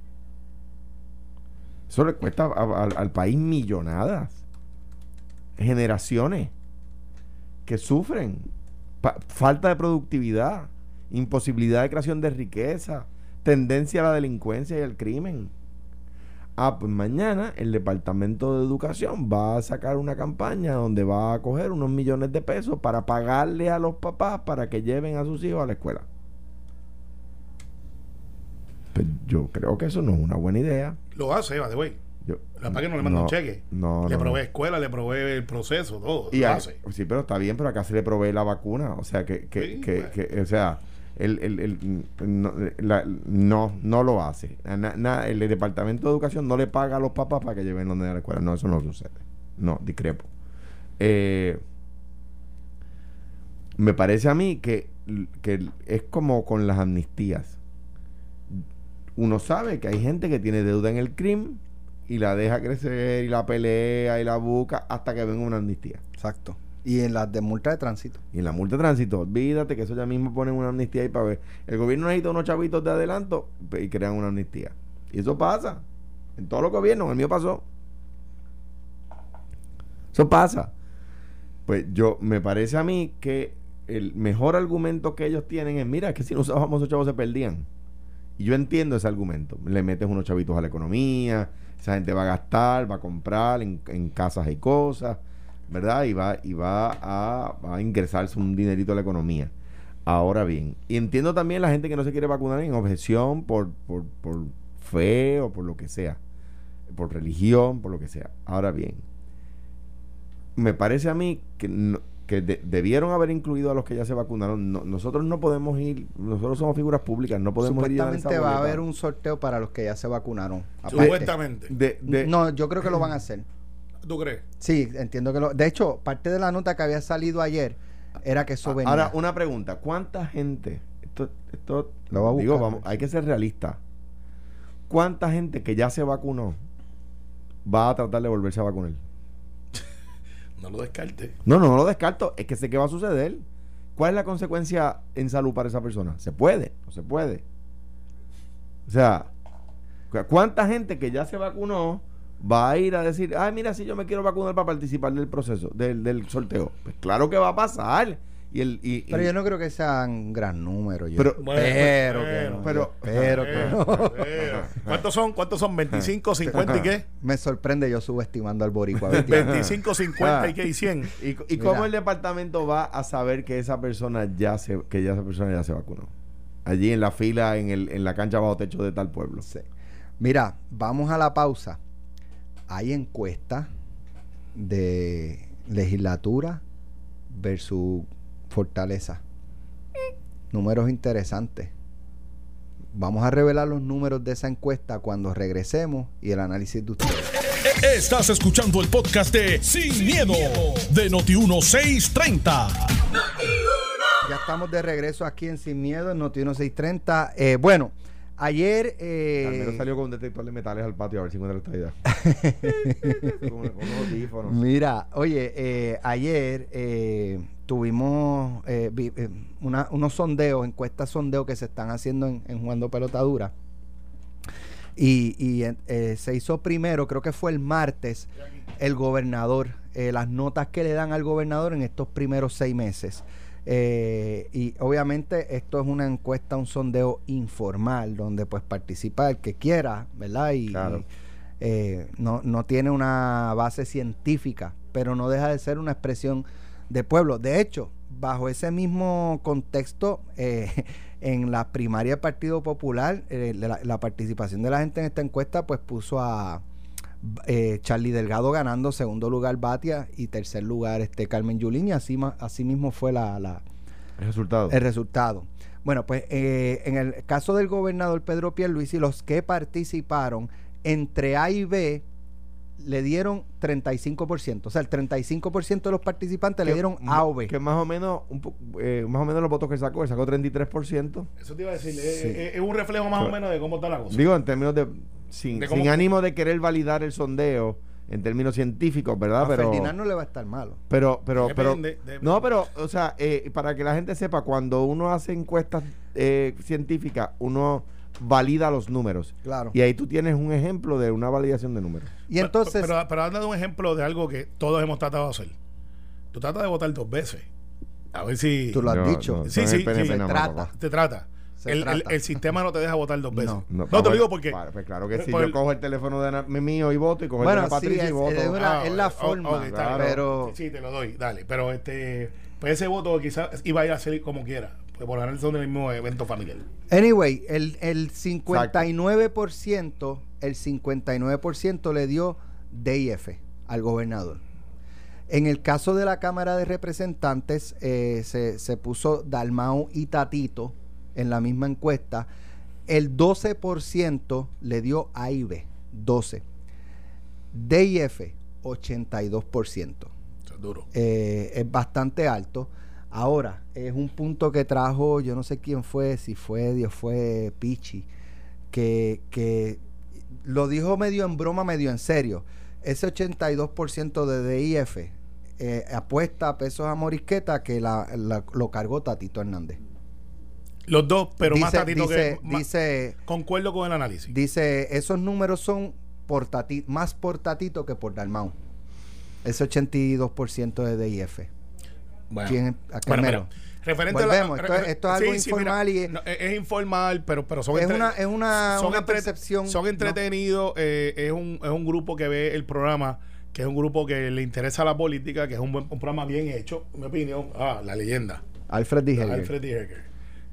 Speaker 3: Eso le cuesta al país millonadas, generaciones que sufren falta de productividad, imposibilidad de creación de riqueza, tendencia a la delincuencia y al crimen. Ah, pues mañana el Departamento de Educación va a sacar una campaña donde va a coger unos millones de pesos para pagarle a los papás para que lleven a sus hijos a la escuela. Pues yo creo que eso no es una buena idea.
Speaker 4: Lo hace, va de güey.
Speaker 3: Yo,
Speaker 4: La que no le manda un cheque.
Speaker 3: No,
Speaker 4: le
Speaker 3: no,
Speaker 4: provee
Speaker 3: no.
Speaker 4: escuela, le provee el proceso, todo.
Speaker 3: Y a- sí, pero está bien, pero acá se le provee la vacuna. O sea, que, que,
Speaker 4: Sí,
Speaker 3: que,
Speaker 4: bueno.
Speaker 3: que- o sea, el, el, el- no, la- no, no lo hace. Na- na- el Departamento de Educación no le paga a los papás para que lleven los niños a la escuela. No, eso no sucede. No, discrepo. Eh, me parece a mí que, que es como con las amnistías. Uno sabe que hay gente que tiene deuda en el crimen y la deja crecer y la pelea y la busca hasta que venga una amnistía.
Speaker 2: Exacto. Y en las de multa de tránsito.
Speaker 3: Y en la multa de tránsito, olvídate que eso ya mismo ponen una amnistía ahí para ver. El gobierno necesita unos chavitos de adelanto y crean una amnistía. Y eso pasa. En todos los gobiernos, el mío pasó. Eso pasa. Pues yo, me parece a mí que el mejor argumento que ellos tienen es, mira, es que si no usábamos esos chavos se perdían. Y yo entiendo ese argumento. Le metes unos chavitos a la economía, esa gente va a gastar, va a comprar en, en casas y cosas, ¿verdad? Y va, y va a, a ingresarse un dinerito a la economía. Ahora bien, y entiendo también la gente que no se quiere vacunar en objeción por, por, por fe o por lo que sea, por religión, por lo que sea. Ahora bien, me parece a mí que, que de- debieron haber incluido a los que ya se vacunaron. No- nosotros no podemos ir, nosotros somos figuras públicas, no podemos ir a llenar esa
Speaker 2: Supuestamente va a haber un sorteo para los que ya se vacunaron. Aparte.
Speaker 4: Supuestamente.
Speaker 3: De- de-
Speaker 2: No, yo creo que lo van a hacer.
Speaker 4: ¿Tú crees?
Speaker 2: Sí, entiendo que lo. De hecho, parte de la nota que había salido ayer era que eso venía.
Speaker 3: Ahora, una pregunta. ¿Cuánta gente? Esto, esto
Speaker 2: Lo va a
Speaker 3: digo, vamos, hay que ser realista. ¿Cuánta gente que ya se vacunó va a tratar de volverse a vacunar?
Speaker 4: No lo descarte.
Speaker 3: No, no, no lo descarto. Es que sé que va a suceder. ¿Cuál es la consecuencia en salud para esa persona? ¿Se puede? ¿No se puede? O sea, cu- ¿cuánta gente que ya se vacunó va a ir a decir, ay, mira, si yo me quiero vacunar para participar del proceso, del, del sorteo? Pues claro que va a pasar. Y el, y,
Speaker 2: Pero
Speaker 3: y-
Speaker 2: yo no creo que sean un gran número. Yo
Speaker 3: Pero-
Speaker 4: Bueno,
Speaker 2: no.
Speaker 3: pero-
Speaker 2: espero que
Speaker 4: Eh, eh. ¿Cuántos son? ¿Cuántos son? ¿25, 50 y qué?
Speaker 2: Me sorprende yo subestimando al boricua. ¿viste?
Speaker 4: 25, 50 y qué y 100.
Speaker 3: ¿Y,
Speaker 2: Mira.
Speaker 3: cómo el departamento va a saber que esa persona ya se, que ya esa persona ya se vacunó? Allí en la fila, en, el, en la cancha bajo techo de tal pueblo.
Speaker 2: Sí. Mira, vamos a la pausa. Hay encuestas de legislatura versus fortaleza. Números interesantes. Vamos a revelar los números de esa encuesta cuando regresemos y el análisis de ustedes.
Speaker 1: Estás escuchando el podcast de Sin, miedo, de Noti1630.
Speaker 2: Ya estamos de regreso aquí en Sin Miedo, en Noti 1630. Eh, bueno, ayer... eh,
Speaker 3: Carmelo salió con un detector de metales al patio a ver si encuentra esta idea. con, con audífonos.
Speaker 2: Mira, oye, eh, ayer eh, tuvimos eh, vi- eh, una- unos sondeos, encuestas sondeos que se están haciendo en, en Jugando Pelotadura. Y, y, eh, se hizo primero, creo que fue el martes, el gobernador, eh, las notas que le dan al gobernador en estos primeros seis meses. Eh, y obviamente esto es una encuesta, un sondeo informal, donde pues participa el que quiera, ¿verdad? Y,
Speaker 3: Claro.
Speaker 2: y, eh, no, no tiene una base científica, pero no deja de ser una expresión de pueblo. De hecho, bajo ese mismo contexto, eh, en la primaria del Partido Popular, eh, la, la participación de la gente en esta encuesta, pues puso a eh, Charlie Delgado ganando segundo lugar Batia y tercer lugar este Carmen Yulín y así, así mismo fue la, la-
Speaker 3: El resultado.
Speaker 2: el resultado. Bueno, pues eh, en el caso del gobernador Pedro Pierluisi, los que participaron entre A y B le dieron 35%. O sea, el 35% de los participantes le dieron A o B.
Speaker 3: Que más o menos, un po- eh, más o menos los votos que sacó, él sacó 33%.
Speaker 4: Eso te iba a decir, es,
Speaker 2: Sí.
Speaker 4: es- es un reflejo más o menos de cómo está la cosa.
Speaker 3: Digo, en términos de. Sin,
Speaker 4: De cómo-
Speaker 3: sin ánimo de querer validar el sondeo en términos científicos, ¿verdad?
Speaker 2: a
Speaker 3: pero.
Speaker 2: Ferdinand no le va a estar malo.
Speaker 3: Pero, pero, pero.
Speaker 4: Depende.
Speaker 3: No, pero, o sea, eh, para que la gente sepa, cuando uno hace encuestas eh, científicas, uno valida los números.
Speaker 2: Claro.
Speaker 3: Y ahí tú tienes un ejemplo de una validación de números.
Speaker 2: Y entonces,
Speaker 4: Pero, pero, pero has dado un ejemplo de algo que todos hemos tratado de hacer. Tú tratas de votar dos veces. A ver si
Speaker 2: Tú lo has
Speaker 3: No,
Speaker 2: dicho.
Speaker 3: no,
Speaker 4: Sí, sí, sí,
Speaker 3: más,
Speaker 2: trata.
Speaker 4: te trata. El, el- sistema no te deja votar dos veces.
Speaker 2: No.
Speaker 4: No,
Speaker 3: pa-
Speaker 4: te lo digo porque.
Speaker 3: pues claro que sí.
Speaker 4: por
Speaker 3: Yo cojo el teléfono de na- mío y voto y cojo
Speaker 2: Bueno,
Speaker 3: el de
Speaker 2: sí,
Speaker 3: Patricia
Speaker 2: es-
Speaker 3: y voto.
Speaker 2: es una-
Speaker 4: Ah,
Speaker 2: es la forma,
Speaker 4: ok, está bien.
Speaker 2: pero-
Speaker 4: Sí, te lo doy, dale. Pero este. Pues ese voto quizás iba a ir a ser como quiera. Pues por ganar son del mismo evento familiar.
Speaker 2: anyway, el, el 59%, el 59% le dio D y F al gobernador. En el caso de la Cámara de Representantes, eh, se, se puso Dalmau y Tatito en la misma encuesta. El 12% le dio A y B, 12. D y F, 82%.
Speaker 4: Eso es duro.
Speaker 2: Eh, es bastante alto. Ahora, es un punto que trajo, yo no sé quién fue, si fue Dios, fue Pichi, que, que lo dijo medio en broma, medio en serio. Ese 82% de DIF eh, apuesta a pesos a Morisqueta que la, la- lo cargó Tatito Hernández.
Speaker 4: Los dos, pero más
Speaker 2: dice,
Speaker 4: tatito
Speaker 2: dice,
Speaker 4: que. más-
Speaker 2: dice,
Speaker 4: concuerdo con el análisis.
Speaker 2: dice, esos números son por Tati- más por Tatito que por Dalmau. Ese 82% de DIF.
Speaker 4: Bueno,
Speaker 2: ¿Quién- a qué
Speaker 4: bueno,
Speaker 2: mero?
Speaker 4: mira, referente
Speaker 2: Volvemos,
Speaker 4: a
Speaker 2: esto es- esto es algo informal y-
Speaker 4: no, es, es informal, pero, pero son
Speaker 2: Es
Speaker 4: entre-
Speaker 2: una- es una-
Speaker 4: son
Speaker 2: una
Speaker 4: entre-
Speaker 2: percepción,
Speaker 4: Son
Speaker 2: ¿no?
Speaker 4: entretenidos, eh, es, un, es un grupo que ve el programa, que es un grupo que le interesa la política, que es un, buen, un programa bien hecho, en mi opinión. Ah, la leyenda.
Speaker 2: Alfred Dijeguer.
Speaker 4: Alfred D. Heger.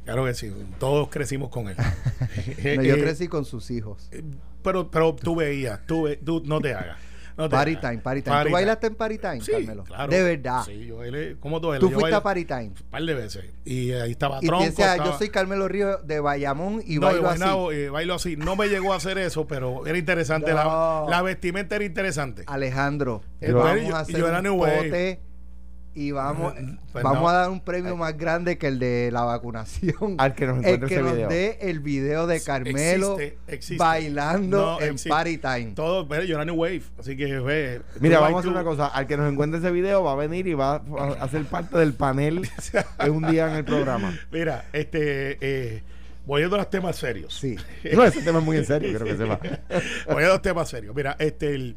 Speaker 4: Claro que sí, todos crecimos con él.
Speaker 2: No, yo
Speaker 4: Eh,
Speaker 2: crecí con sus hijos.
Speaker 4: eh, Pero, pero tú veías, tú, ve- tú no te hagas. No te
Speaker 2: Party time, party time.
Speaker 4: Party
Speaker 2: ¿Tú bailaste en Party Time,
Speaker 4: Sí,
Speaker 2: Carmelo?
Speaker 4: claro.
Speaker 2: De verdad.
Speaker 4: Sí, yo bailé. ¿Cómo tú bailas?
Speaker 2: Tú
Speaker 4: Yo
Speaker 2: fuiste
Speaker 4: bailé
Speaker 2: a Party Time.
Speaker 4: Un par de veces. Y ahí estaba
Speaker 2: Y
Speaker 4: Tronco.
Speaker 2: yo
Speaker 4: estaba-
Speaker 2: soy Carmelo Ríos de Bayamón y
Speaker 4: no,
Speaker 2: bailo
Speaker 4: de
Speaker 2: así.
Speaker 4: Guaynabo, eh, bailo así. No me llegó a hacer eso, pero era interesante. La,
Speaker 2: No.
Speaker 4: la vestimenta era interesante.
Speaker 2: Alejandro,
Speaker 4: Yo-
Speaker 2: vamos
Speaker 4: yo-
Speaker 2: a hacer
Speaker 4: yo era
Speaker 2: un
Speaker 4: New
Speaker 2: pote y vamos,
Speaker 4: Pues
Speaker 2: vamos
Speaker 4: no.
Speaker 2: a dar un premio más grande que el de la vacunación.
Speaker 3: Al que nos
Speaker 2: el
Speaker 3: encuentre
Speaker 2: que
Speaker 3: ese
Speaker 2: nos
Speaker 3: video.
Speaker 2: dé el video de Carmelo
Speaker 4: Existe, existe.
Speaker 2: bailando
Speaker 4: No,
Speaker 2: en
Speaker 4: existe.
Speaker 2: Party Time.
Speaker 4: Todo, pero yo era New Wave. Así que, ve.
Speaker 3: Mira, vamos a hacer una cosa. Al que nos encuentre ese video va a venir y va a hacer parte del panel de un día en el programa.
Speaker 4: Mira, este. Eh, voy a a los temas serios.
Speaker 2: Sí.
Speaker 3: No, ese tema es muy en serio, quiero que sepa.
Speaker 4: Voy a los temas serios. Mira, este. El,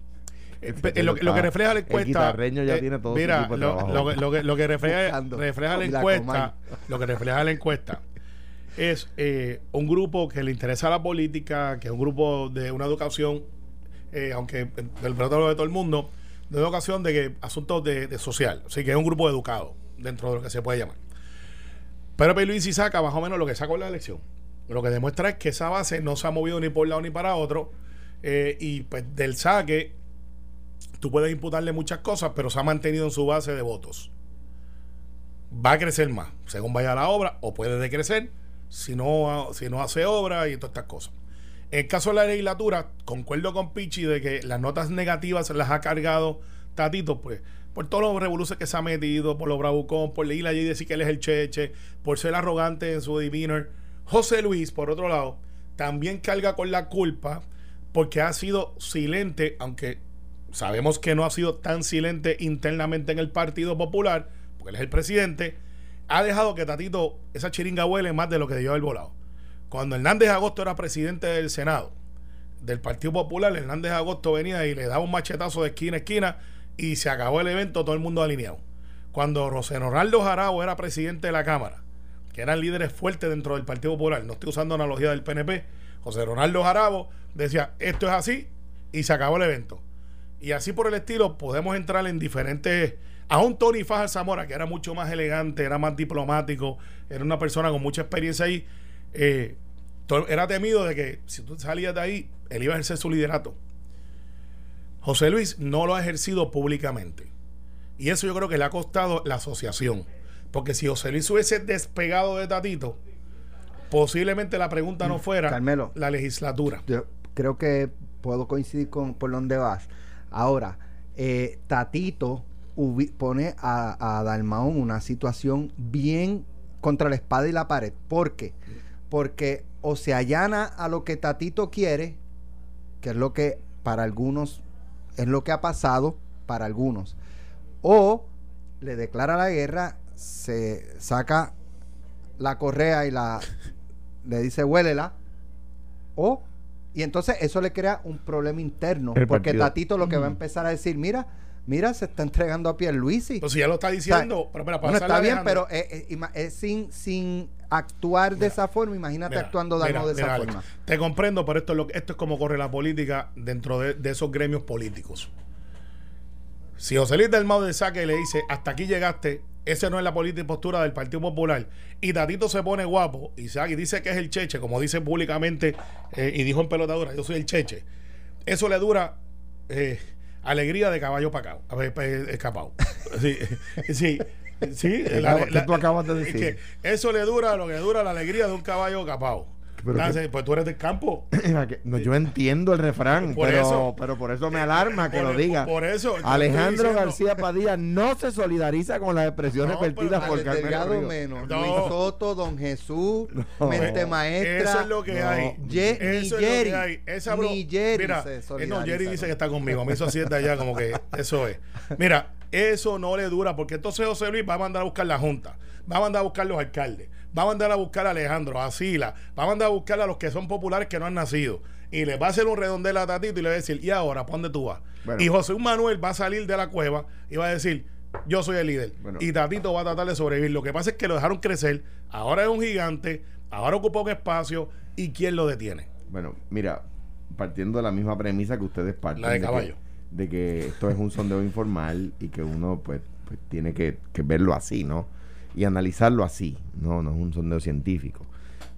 Speaker 4: lo, que- lo que refleja la
Speaker 3: el
Speaker 4: encuesta.
Speaker 3: guitarreño ya
Speaker 4: eh,
Speaker 3: tiene todo
Speaker 4: Mira, lo, que- lo que, lo que refleja, la encuesta. Lo que refleja la encuesta es eh, un grupo que le interesa la política, que es un grupo de una educación, eh, aunque del protocolo de todo el mundo, de educación de que asuntos de, de social. Así que es un grupo educado dentro de lo que se puede llamar. Pero Luis saca más o menos lo que sacó en la elección. Lo que demuestra es que esa base no se ha movido ni por un lado ni para otro. eh, y pues del saque, tú puedes imputarle muchas cosas, pero se ha mantenido en su base de votos. Va a crecer más, según vaya la obra, o puede decrecer si no, si no hace obra y todas estas cosas. En el caso de la legislatura, concuerdo con Pichi de que las notas negativas las ha cargado Tatito, pues, por todos los revoluciones que se ha metido, por los bravucón, por leer allí y decir que él es el cheche, por ser arrogante en su demeanor. José Luis, por otro lado, también carga con la culpa porque ha sido silente, aunque sabemos que no ha sido tan silente internamente en el Partido Popular, porque él es el presidente, ha dejado que Tatito, esa chiringa huele más de lo que debió haber volado. Cuando Hernández Agosto era presidente del Senado, del Partido Popular, Hernández Agosto venía y le daba un machetazo de esquina a esquina y se acabó el evento, todo el mundo alineado. Cuando José Ronaldo Jarabo era presidente de la Cámara, que eran líderes fuertes dentro del Partido Popular, no estoy usando analogía del PNP, José Ronaldo Jarabo decía, esto es así y se acabó el evento. Y así por el estilo podemos entrar en diferentes... Aún Tony Fajar Zamora, que era mucho más elegante, era más diplomático, era una persona con mucha experiencia ahí, eh, era temido de que si tú salías de ahí, él iba a ejercer su liderato. José Luis no lo ha ejercido públicamente. Y eso yo creo que le ha costado la asociación. Porque si José Luis hubiese despegado de Tatito, posiblemente la pregunta no fuera
Speaker 2: Carmelo,
Speaker 4: la legislatura.
Speaker 2: Yo creo que puedo coincidir con por donde vas. Ahora, eh, Tatito pone a, a en una situación bien contra la espada y la pared. ¿Por qué? Porque o se allana a lo que Tatito quiere, que es lo que para algunos es lo que ha pasado para algunos, o le declara la guerra, se saca la correa y la le dice huélela, o y entonces eso le crea un problema interno,
Speaker 3: El
Speaker 2: porque
Speaker 3: partido.
Speaker 2: Tatito lo que va a empezar a decir, mira, mira, se está entregando a Pierluisi.
Speaker 4: Entonces ya lo está diciendo, pero mira, para
Speaker 2: Bueno, está bien, pero
Speaker 4: Alejandro-
Speaker 2: eh, eh, eh, sin, sin actuar de esa forma, imagínate
Speaker 4: Mira,
Speaker 2: actuando
Speaker 4: mira,
Speaker 2: Dalmau de
Speaker 4: mira,
Speaker 2: esa
Speaker 4: Alex,
Speaker 2: forma.
Speaker 4: Te comprendo, pero esto es, lo, que- esto es como corre la política dentro de, de esos gremios políticos. Si José Luis del Mau de saque y le dice, hasta aquí llegaste, esa no es la política y postura del Partido Popular, y Tatito se pone guapo y, dice que es el cheche, como dice públicamente eh, y dijo en pelotadura, yo soy el cheche, eso le dura eh, alegría de caballo pacao, eh, escapado. Sí, sí. Sí,
Speaker 3: acabas- qué tú acabas de
Speaker 4: es
Speaker 3: decir?
Speaker 4: que eso le dura lo que dura la alegría de un caballo capao.
Speaker 3: Pero que-
Speaker 4: pues tú eres del campo.
Speaker 3: No, yo entiendo el refrán,
Speaker 4: Por
Speaker 3: pero,
Speaker 4: eso.
Speaker 3: pero por eso me alarma que
Speaker 4: Por-
Speaker 3: lo diga.
Speaker 4: por eso,
Speaker 3: Alejandro
Speaker 4: diciendo-
Speaker 3: García Padilla no se solidariza con las expresiones
Speaker 4: No,
Speaker 3: vertidas por Ríos.
Speaker 2: menos,
Speaker 4: No.
Speaker 2: Luis Soto, Don Jesús,
Speaker 3: No.
Speaker 2: Mente Maestra.
Speaker 4: Eso es lo que
Speaker 3: No.
Speaker 4: hay.
Speaker 2: Ye-
Speaker 4: Eso
Speaker 2: ni
Speaker 4: es lo
Speaker 2: Jerry,
Speaker 4: que hay. Esa bro-
Speaker 2: ni Jerry
Speaker 4: Mira,
Speaker 2: se
Speaker 4: eh, no, Jerry dice que está conmigo. Me hizo así desde allá, como que eso es. Mira, eso no le dura, porque entonces José Luis va a mandar a buscar la Junta, va a mandar a buscar los alcaldes, va a mandar a buscar a Alejandro, a Sila, va a mandar a buscar a los que son populares que no han nacido. Y le va a hacer un redondel a Tatito y le va a decir, ¿y ahora, ¿para dónde tú vas?
Speaker 3: Bueno.
Speaker 4: y José Manuel va a salir de la cueva y va a decir, yo soy el líder.
Speaker 3: Bueno.
Speaker 4: y Tatito va a tratar de sobrevivir. Lo que pasa es que lo dejaron crecer, ahora es un gigante, ahora ocupa un espacio, ¿y quién lo detiene?
Speaker 3: Bueno, mira, partiendo de la misma premisa que ustedes parten.
Speaker 4: La de
Speaker 3: que-
Speaker 4: caballo.
Speaker 3: de que esto es un sondeo informal y que uno pues, pues, tiene que, que verlo así, ¿no? Y analizarlo así, no, no es un sondeo científico.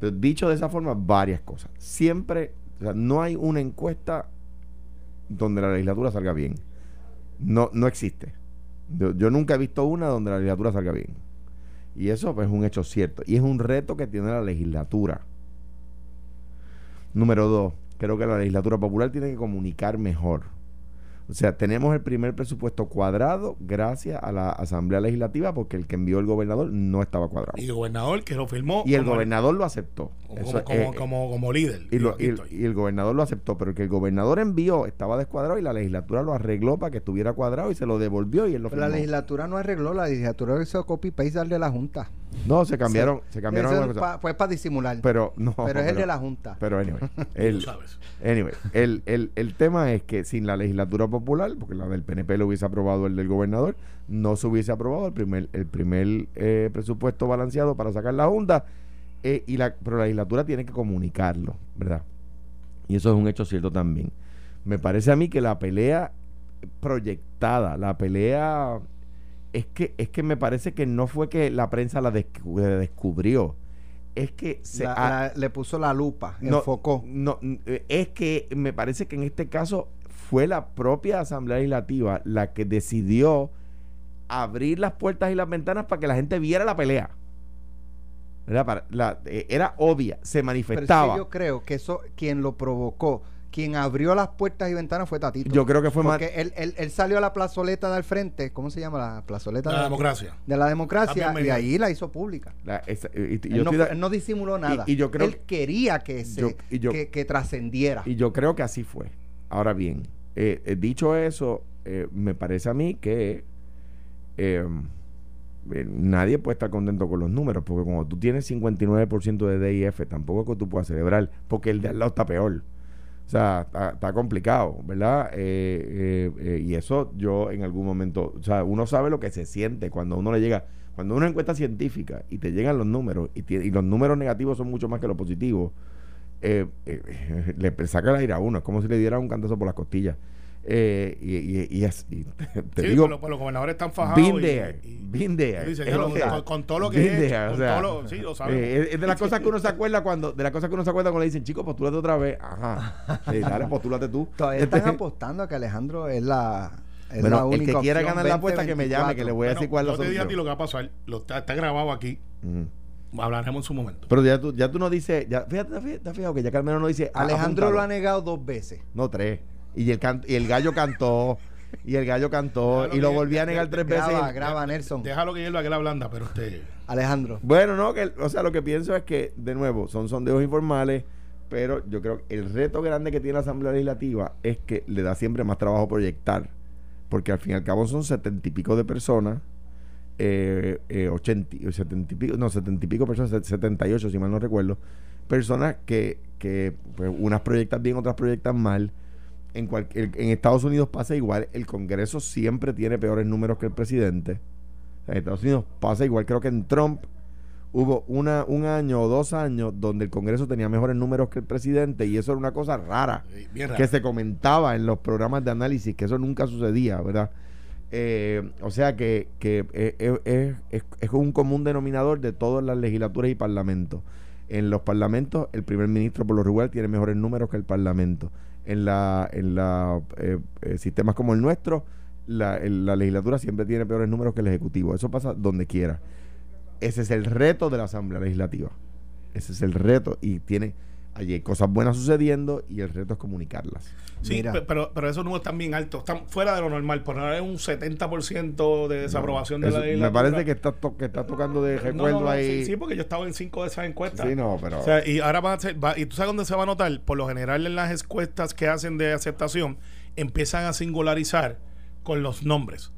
Speaker 3: Dicho de esa forma, varias cosas. Siempre, o sea, no hay una encuesta donde la legislatura salga bien. No, no existe. Yo, yo nunca he visto una donde la legislatura salga bien. Y eso pues, es un hecho cierto. Y es un reto que tiene la legislatura. Número dos, creo que la legislatura popular tiene que comunicar mejor. O sea, tenemos el primer presupuesto cuadrado gracias a la Asamblea Legislativa porque el que envió el gobernador no estaba cuadrado.
Speaker 4: Y el gobernador que lo firmó.
Speaker 3: Y el gobernador lo aceptó.
Speaker 4: Como,
Speaker 3: Eso,
Speaker 4: como,
Speaker 3: eh,
Speaker 4: como, como líder.
Speaker 3: y, lo-
Speaker 4: Aquí
Speaker 3: y-
Speaker 4: estoy.
Speaker 3: y el gobernador lo aceptó, pero el que el gobernador envió estaba descuadrado y la legislatura lo arregló para que estuviera cuadrado y se lo devolvió y él lo
Speaker 2: Pero la
Speaker 3: firmó.
Speaker 2: legislatura no arregló, la legislatura hizo copy paste al de la Junta.
Speaker 3: No, se cambiaron, se cambiaron
Speaker 2: Eso
Speaker 3: algunas
Speaker 2: es
Speaker 3: cosas.
Speaker 2: pa- fue para disimular.
Speaker 3: Pero no.
Speaker 2: Pero es el de la Junta.
Speaker 3: Pero anyway, el,
Speaker 4: sabes.
Speaker 3: Anyway, el, el, el tema es que sin la legislatura popular, porque la del PNP lo hubiese aprobado el del gobernador, no se hubiese aprobado el primer, el primer eh, presupuesto balanceado para sacar la Junta, eh, y la, pero la legislatura tiene que comunicarlo, ¿verdad? Y eso es un hecho cierto también. Me parece a mí que la pelea proyectada, la pelea es que, es que me parece que no fue que la prensa la descu- la descubrió, es que se
Speaker 2: La-
Speaker 3: ha-
Speaker 2: la- le puso la lupa,
Speaker 3: no,
Speaker 2: enfocó.
Speaker 3: No, eh, es que me parece que en este caso fue la propia Asamblea Legislativa la que decidió abrir las puertas y las ventanas para que la gente viera la pelea. ¿Verdad? Para- la- eh, era obvia, se
Speaker 2: Pero es
Speaker 3: manifestaba.
Speaker 2: que yo creo que eso, quien lo provocó, quien abrió las puertas y ventanas fue Tatito.
Speaker 3: Yo creo que fue más.
Speaker 2: Porque él, él, él salió a la plazoleta del frente, ¿cómo se llama? La plazoleta
Speaker 4: La
Speaker 2: de,
Speaker 4: democracia.
Speaker 2: de la democracia, y ahí la hizo pública.
Speaker 3: la- esa- y- y- yo
Speaker 2: Él no,
Speaker 3: estoy
Speaker 2: fue-
Speaker 3: de-
Speaker 2: él no disimuló nada.
Speaker 3: y yo creo-
Speaker 2: él quería que, se,
Speaker 3: yo- y yo-
Speaker 2: que, que trascendiera.
Speaker 3: Y yo creo que así fue. Ahora bien, eh, eh, dicho eso, eh, me parece a mí que eh, eh, nadie puede estar contento con los números, porque como tú tienes 59% de DIF, tampoco es que tú puedas celebrar, porque el de al lado está peor. O sea, está, está complicado, ¿verdad? Eh, eh, eh, y eso yo en algún momento, o sea, uno sabe lo que se siente cuando uno le llega, cuando una encuesta científica y te llegan los números y, los números negativos son mucho más que los positivos, eh, le saca el aire a uno, es como si le diera un cantazo por las costillas. Eh, y, y, y es- y te, te
Speaker 4: Sí,
Speaker 3: digo,
Speaker 4: los, pues los gobernadores están fajados.
Speaker 3: been
Speaker 4: y-
Speaker 3: there,
Speaker 4: y-
Speaker 3: been there.
Speaker 4: dicen,
Speaker 3: Es
Speaker 4: lo-
Speaker 3: que-
Speaker 4: con, con todo lo que hecho,
Speaker 3: there, o
Speaker 4: con
Speaker 3: sea,
Speaker 4: todo lo- sí, lo
Speaker 3: eh, es, es de las cosas que uno se acuerda cuando, de las cosas que uno se acuerda cuando le dicen, chico, postúlate otra vez. Ajá. Sí, dale, postúlate tú.
Speaker 2: Todavía están apostando a que Alejandro es la. Es
Speaker 3: Bueno,
Speaker 2: la
Speaker 3: el que
Speaker 2: única
Speaker 3: quiera ganar la apuesta que me llame, que le voy a
Speaker 4: Bueno,
Speaker 3: decir cuál es la
Speaker 4: yo te dije a ti
Speaker 3: solución.
Speaker 4: lo que va a pasar. Lo, está, está grabado aquí.
Speaker 3: Ujú.
Speaker 4: Hablaremos en su momento.
Speaker 3: Pero ya tú, ya tú no dices, ya, fíjate, fíjate, ¿te has fijado que ya Carmelo no dice. ah,
Speaker 2: Alejandro lo ha negado dos veces.
Speaker 3: No, tres. Y el, can- y el gallo cantó, y el gallo cantó,
Speaker 4: Déjalo
Speaker 3: y lo volví a negar tres veces.
Speaker 2: Graba, graba, Nelson.
Speaker 4: Déjalo que hierva que la blanda, pero usted.
Speaker 2: Alejandro.
Speaker 3: Bueno, no, que, o sea, lo que pienso es que, de nuevo, son sondeos informales, pero yo creo que el reto grande que tiene la Asamblea Legislativa es que le da siempre más trabajo proyectar, porque al fin y al cabo son setenta y pico de personas, eh, eh, 80, y- 70 y pico, no, setenta y pico personas, set- 78 si mal no recuerdo, personas que, que pues, unas proyectan bien, otras proyectan mal. En, cualquier, en Estados Unidos pasa igual, el Congreso siempre tiene peores números que el presidente. En Estados Unidos pasa igual, creo que en Trump hubo una, un año o dos años donde el Congreso tenía mejores números que el presidente y eso era una cosa rara
Speaker 4: Bien
Speaker 3: que se comentaba en los programas de análisis, que eso nunca sucedía, ¿verdad? Eh, o sea que, que eh, eh, es, es- es un común denominador de todas las legislaturas y parlamentos. En los parlamentos, el primer ministro por lo regular tiene mejores números que el parlamento. En la, en la eh, eh, sistemas como el nuestro, la, la legislatura siempre tiene peores números que el ejecutivo. Eso pasa donde quiera. Ese es el reto de la Asamblea Legislativa. Ese es el reto. Y tiene, allí hay cosas buenas sucediendo y el reto es comunicarlas.
Speaker 4: Sí, pero, pero esos números están bien altos. Están fuera de lo normal. Por ahora es un 70% de desaprobación de la ley.
Speaker 3: me parece que estás to- que estás tocando de recuerdo ahí.
Speaker 4: Sí, sí, porque yo estaba en cinco de esas encuestas.
Speaker 3: Sí, no, pero.
Speaker 4: O sea, y ahora va a ser, va- y tú sabes dónde se va a notar, por lo general en las encuestas que hacen de aceptación, empiezan a singularizar con los nombres.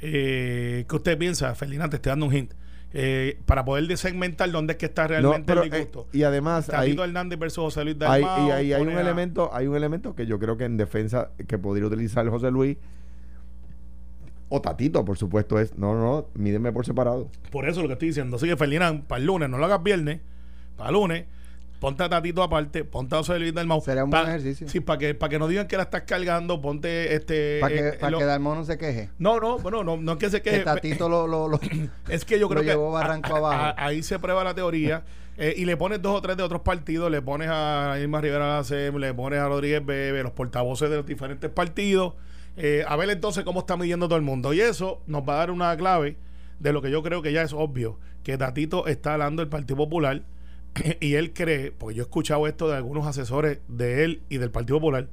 Speaker 4: Eh, ¿Qué usted piensa, Ferdinand? Te estoy dando un hint. Eh, para poder desegmentar dónde es que está
Speaker 3: No,
Speaker 4: realmente
Speaker 3: pero,
Speaker 4: el
Speaker 3: eh, y además hay,
Speaker 4: Tatito Hernández versus José Luis
Speaker 3: hay-
Speaker 4: Dalmau.
Speaker 3: y ahí hay un
Speaker 4: a-
Speaker 3: elemento, hay un elemento que yo creo que en defensa que podría utilizar José Luis o Tatito, por supuesto, es no, no, mídeme por separado.
Speaker 4: Por eso lo que estoy diciendo. Así que Ferdinand, para el lunes, no lo hagas viernes, para el lunes, ponte a Tatito aparte, ponte a José Luis Dalmau.
Speaker 2: Sería un
Speaker 4: Pa-
Speaker 2: buen ejercicio.
Speaker 4: Sí, para que, para que no digan que la estás cargando, ponte este.
Speaker 2: Para que,
Speaker 4: eh,
Speaker 2: pa'
Speaker 4: lo-
Speaker 2: que Dalmau no se queje.
Speaker 4: No, no, bueno, no, no es que se
Speaker 2: Que
Speaker 4: queje.
Speaker 2: Tatito lo, lo, lo-
Speaker 4: Es que yo creo
Speaker 2: lo
Speaker 4: que
Speaker 2: llevó barranco
Speaker 4: a-
Speaker 2: abajo.
Speaker 4: a- ahí se prueba la teoría eh, y le pones dos o tres de otros partidos, le pones a Irma Rivera Lacem, le pones a Rodríguez Bebe, los portavoces de los diferentes partidos, eh, a ver entonces cómo está midiendo todo el mundo. Y eso nos va a dar una clave de lo que yo creo que ya es obvio, que Tatito está hablando del Partido Popular y él cree, porque yo he escuchado esto de algunos asesores de él y del Partido Popular,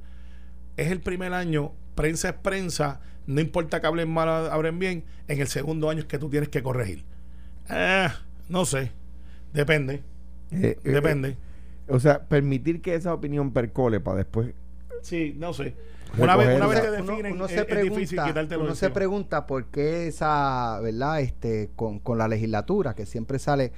Speaker 4: es el primer año, prensa es prensa, no importa que hablen mal, hablen bien, en el segundo año es que tú tienes que corregir. Eh, no sé, depende,
Speaker 3: Eh, eh,
Speaker 4: depende.
Speaker 3: eh, o sea, permitir que esa opinión percole para después.
Speaker 4: Sí, no sé. Una vez, una vez
Speaker 2: uno,
Speaker 4: definen,
Speaker 2: uno
Speaker 4: es,
Speaker 2: se
Speaker 4: es
Speaker 2: pregunta, uno se pregunta por qué esa, ¿verdad? Este, con, con la legislatura que siempre sale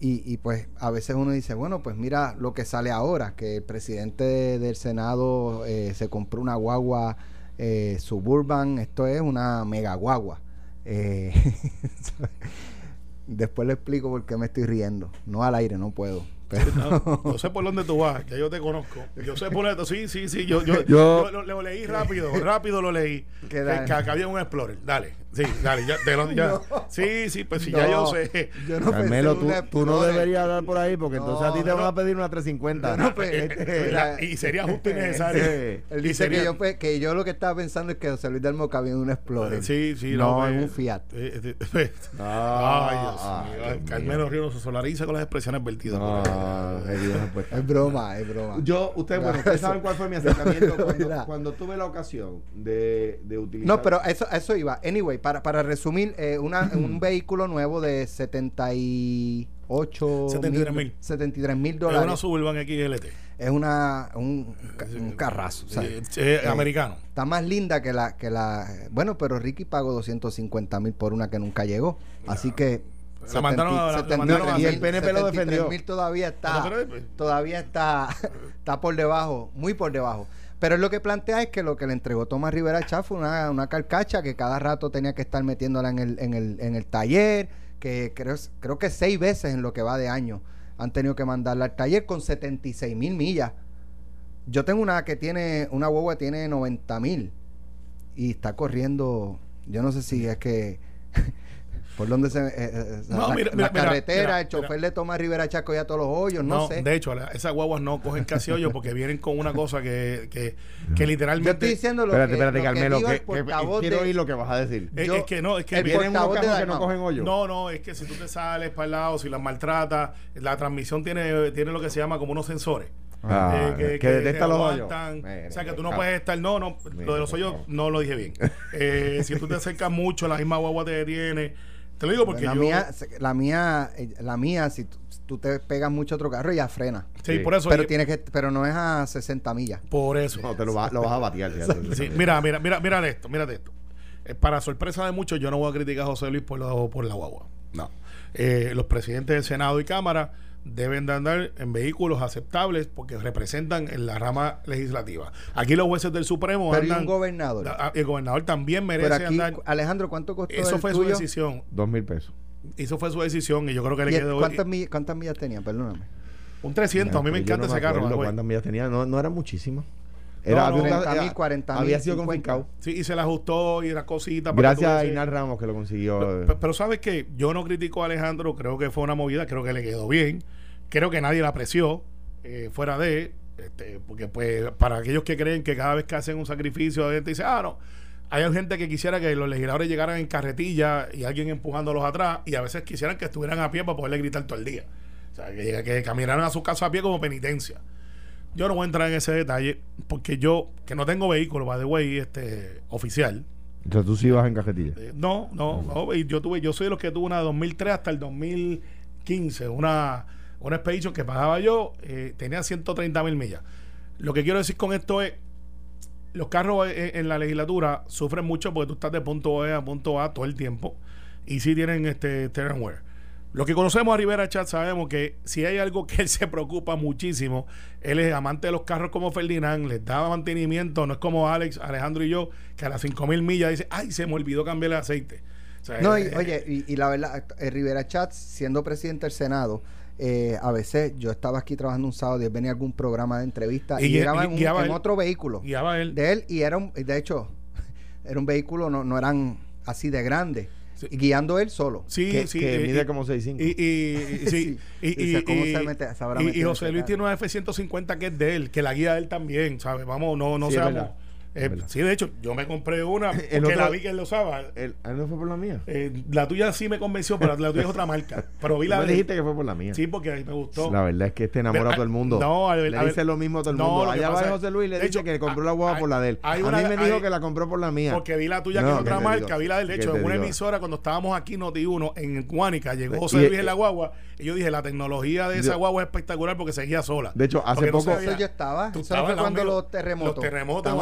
Speaker 2: y, y pues a veces uno dice, bueno, pues mira lo que sale ahora, que el presidente de- del Senado eh, se compró una guagua eh, suburban, esto es una mega guagua. Eh, después le explico por qué me estoy riendo. No al aire, no puedo. Pero,
Speaker 4: No, yo sé por dónde tú vas, ya yo te conozco. Yo sé por esto, sí, sí, sí. Yo, yo,
Speaker 3: Yo-
Speaker 4: yo lo, lo leí rápido, rápido lo leí.
Speaker 2: ¿Qué
Speaker 4: Que, que acá había un Explorer. Dale, sí, dale, ya, te lo- ya.
Speaker 2: No.
Speaker 4: Sí, sí, pues sí, ya yo sé.
Speaker 2: yo no
Speaker 3: Carmelo,
Speaker 2: pensé
Speaker 3: tú, tú no deberías hablar por ahí porque entonces a ti te
Speaker 2: No,
Speaker 3: van a pedir una 350.
Speaker 2: Yo no pe-
Speaker 3: Este,
Speaker 4: y sería justo y necesario.
Speaker 3: eh,
Speaker 2: Él
Speaker 4: Y
Speaker 2: dice que yo, pe- que yo lo que estaba pensando es que José Luis del Moca había en un Explorer.
Speaker 4: Sí, sí,
Speaker 2: no,
Speaker 4: pues,
Speaker 2: en un Fiat.
Speaker 4: eh, eh,
Speaker 3: Ah,
Speaker 4: Ay, Dios mío. Carmelo Río no se solariza con las expresiones vertidas.
Speaker 3: Pues,
Speaker 2: Es broma, es broma.
Speaker 3: Yo, ustedes, bueno, ustedes saben cuál fue mi acercamiento cuando, tuve la ocasión de, de utilizar.
Speaker 2: No, pero eso, eso iba. Anyway, para, para resumir, eh, una, un vehículo nuevo de 78
Speaker 4: 73 mil.
Speaker 2: 73 mil
Speaker 4: Es una
Speaker 2: dólares.
Speaker 4: Suburban XLT.
Speaker 2: es una un, ca- un carrazo.
Speaker 4: Eh, eh,
Speaker 2: eh,
Speaker 4: americano.
Speaker 2: Está más linda que la, que la. Bueno, pero Ricky pagó 250 mil por una que nunca llegó. Así que.
Speaker 4: La mandaron a- la
Speaker 2: 70
Speaker 4: mandaron a-
Speaker 3: y el PNP lo defendió.
Speaker 2: mil todavía está. Todavía está, está por debajo, muy por debajo. Pero lo que plantea es que lo que le entregó Tomás Rivera Chá fue una, una carcacha que cada rato tenía que estar metiéndola en el, en el, en el taller, que creo, creo que seis veces en lo que va de año han tenido que mandarla al taller con 76 mil millas. Yo tengo una que tiene, una que tiene 90 mil y está corriendo, yo no sé si es que por donde se... eh, eh,
Speaker 4: No,
Speaker 2: la,
Speaker 4: mira,
Speaker 2: la
Speaker 4: mira, mira,
Speaker 2: carretera,
Speaker 4: mira,
Speaker 2: el chofer
Speaker 4: mira.
Speaker 2: de Tomás Rivera Chaco ya todos los hoyos, no, sé.
Speaker 4: De hecho, la- esas guaguas no cogen casi hoyo porque vienen con una cosa que, que, que
Speaker 2: Yo
Speaker 4: literalmente.
Speaker 2: estoy diciendo lo
Speaker 3: Espérate,
Speaker 2: que,
Speaker 3: espérate,
Speaker 2: lo que
Speaker 3: Carmelo, que, que- quiero oír lo que vas a decir.
Speaker 4: es,
Speaker 2: yo-
Speaker 4: es que no, es que
Speaker 2: el
Speaker 4: vienen-
Speaker 3: unos
Speaker 2: de
Speaker 3: que no cogen hoyo.
Speaker 4: No, no, es que si tú te sales para el lado, si las maltratas, la transmisión tiene, tiene lo que se llama como unos sensores.
Speaker 3: Ah,
Speaker 4: eh,
Speaker 3: que detecta
Speaker 4: te
Speaker 3: los hoyos.
Speaker 4: o sea, que tú no
Speaker 3: ah.
Speaker 4: puedes estar. No, no, lo de los hoyos no lo dije bien. Eh, si tú te acercas mucho, la misma guagua te detiene. Te lo digo porque
Speaker 2: la
Speaker 4: yo.
Speaker 2: mía, la mía, eh, la mía, si tú, te pegas mucho a otro carro, ya frena.
Speaker 4: sí,
Speaker 3: Sí.
Speaker 4: por eso.
Speaker 2: Pero
Speaker 4: y-
Speaker 2: tiene que, pero no es a 60 millas.
Speaker 4: por eso.
Speaker 3: No, te lo, vas- lo vas a batear.
Speaker 4: Sí, mira, mira, mira, mira esto, mírate esto. Eh, para sorpresa de muchos, yo no voy a criticar a José Luis por, lo- por la guagua. No. Eh, los presidentes del Senado y Cámara deben de andar en vehículos aceptables porque representan en la rama legislativa. Aquí los jueces del Supremo
Speaker 2: Pero y
Speaker 4: andan.
Speaker 2: un gobernador.
Speaker 4: Ah, El gobernador también merece
Speaker 2: Pero aquí,
Speaker 4: andar.
Speaker 2: Alejandro, ¿cuánto costó
Speaker 4: Eso
Speaker 2: el
Speaker 4: fue
Speaker 2: tuyo?
Speaker 4: su decisión.
Speaker 3: Dos mil pesos.
Speaker 4: Eso fue su decisión y yo creo que le
Speaker 2: ¿Y el-
Speaker 4: quedó
Speaker 2: ¿Cuántas, millas, ¿Cuántas millas tenía? Perdóname.
Speaker 4: un 300. a mí me encanta
Speaker 3: no
Speaker 4: ese carro.
Speaker 3: ¿Cuántas millas tenía? No, no era muchísimo.
Speaker 4: No,
Speaker 3: Era,
Speaker 4: no,
Speaker 3: había, una-
Speaker 2: 30.000,
Speaker 3: era-
Speaker 2: 40.000,
Speaker 3: había sido
Speaker 2: 50.
Speaker 3: confiscado.
Speaker 4: Sí, y se le ajustó y era cosita. para que
Speaker 3: Gracias a Inar Ramos que lo consiguió.
Speaker 4: Pero, pero- pero sabes que yo no critico a Alejandro, creo que fue una movida, creo que le quedó bien, creo que nadie la apreció eh, fuera de, este, porque pues para aquellos que creen que cada vez que hacen un sacrificio, la gente dice, ah, no, hay gente que quisiera que los legisladores llegaran en carretilla y alguien empujándolos atrás y a veces quisieran que estuvieran a pie para poderle gritar todo el día. O sea, que, que caminaran a su casa a pie como penitencia. Yo no voy a entrar en ese detalle porque yo, que no tengo vehículo, by the way, este, oficial,
Speaker 3: Entonces tú sí vas en cajetilla.
Speaker 4: eh, no, no, no, yo tuve, yo soy de los que tuve una de 2003 hasta el 2015, una, una Expedition que pagaba yo, eh, tenía 130 mil millas. Lo que quiero decir con esto es, los carros en, en la legislatura sufren mucho porque tú estás de punto E a punto A todo el tiempo y sí tienen este steering wheel. Los que conocemos a Rivera Chat sabemos que si hay algo que él se preocupa muchísimo, él es amante de los carros como Ferdinand, les da mantenimiento, no es como Alex, Alejandro y yo, que a las 5000 millas dice, ay, se me olvidó cambiar el aceite. O sea,
Speaker 2: No, y,
Speaker 4: eh,
Speaker 2: oye, y, y la verdad, eh, Rivera Chats, siendo presidente del Senado, eh, a veces yo estaba aquí trabajando un sábado y él venía a algún programa de entrevista y,
Speaker 4: Y
Speaker 2: llegaba
Speaker 4: y
Speaker 2: en, un-
Speaker 4: guiaba
Speaker 2: en
Speaker 4: él.
Speaker 2: otro vehículo
Speaker 4: guiaba él.
Speaker 2: de él y era un, de hecho, era un vehículo, no, no eran así de grande,
Speaker 4: Sí.
Speaker 2: y guiando él solo.
Speaker 4: Sí,
Speaker 3: que,
Speaker 4: sí.
Speaker 3: que
Speaker 4: eh,
Speaker 3: mide como 6'5".
Speaker 4: Y, y, y- sí, y, y,
Speaker 2: Dice, ¿cómo
Speaker 4: y-
Speaker 2: se mete- sabrá
Speaker 4: y- y
Speaker 2: meter en
Speaker 4: José Luis tiene una F-150 que es de él, que la guía de él también, ¿sabes? Vamos, no, no
Speaker 3: Sí,
Speaker 4: seamos. Eh, sí, de hecho, yo me compré una porque
Speaker 3: otro-
Speaker 4: la vi que él lo usaba.
Speaker 3: Él, él no fue por la mía.
Speaker 4: Eh, la tuya sí me convenció, pero la tuya es otra marca. Pero vi la
Speaker 3: me
Speaker 4: de-
Speaker 3: dijiste que fue por la mía.
Speaker 4: Sí, porque ahí me gustó.
Speaker 3: La verdad es que este enamora
Speaker 4: Pero,
Speaker 3: a todo el mundo.
Speaker 4: no, a ver,
Speaker 3: le
Speaker 4: a ver,
Speaker 3: dice lo mismo a todo el
Speaker 4: no,
Speaker 3: mundo.
Speaker 4: que
Speaker 3: Allá va José Luis le
Speaker 4: de
Speaker 3: dice
Speaker 4: hecho,
Speaker 3: que compró la guagua por la de él.
Speaker 4: hay
Speaker 3: a mí me dijo
Speaker 4: hay-
Speaker 3: que la compró por la mía.
Speaker 4: Porque vi la tuya
Speaker 3: No,
Speaker 4: que es
Speaker 3: ¿qué
Speaker 4: otra marca,
Speaker 3: digo?
Speaker 4: vi la del
Speaker 3: ¿Qué
Speaker 4: hecho en una
Speaker 3: digo?
Speaker 4: emisora cuando estábamos aquí Noti1 en Guánica, llegó José Luis en la guagua y yo dije, la tecnología de esa guagua es espectacular porque seguía sola.
Speaker 3: De hecho, hace
Speaker 4: no
Speaker 3: poco-
Speaker 2: yo estaba,
Speaker 4: Tú
Speaker 2: no
Speaker 4: lado
Speaker 2: cuando los terremotos,
Speaker 4: Los terremotos,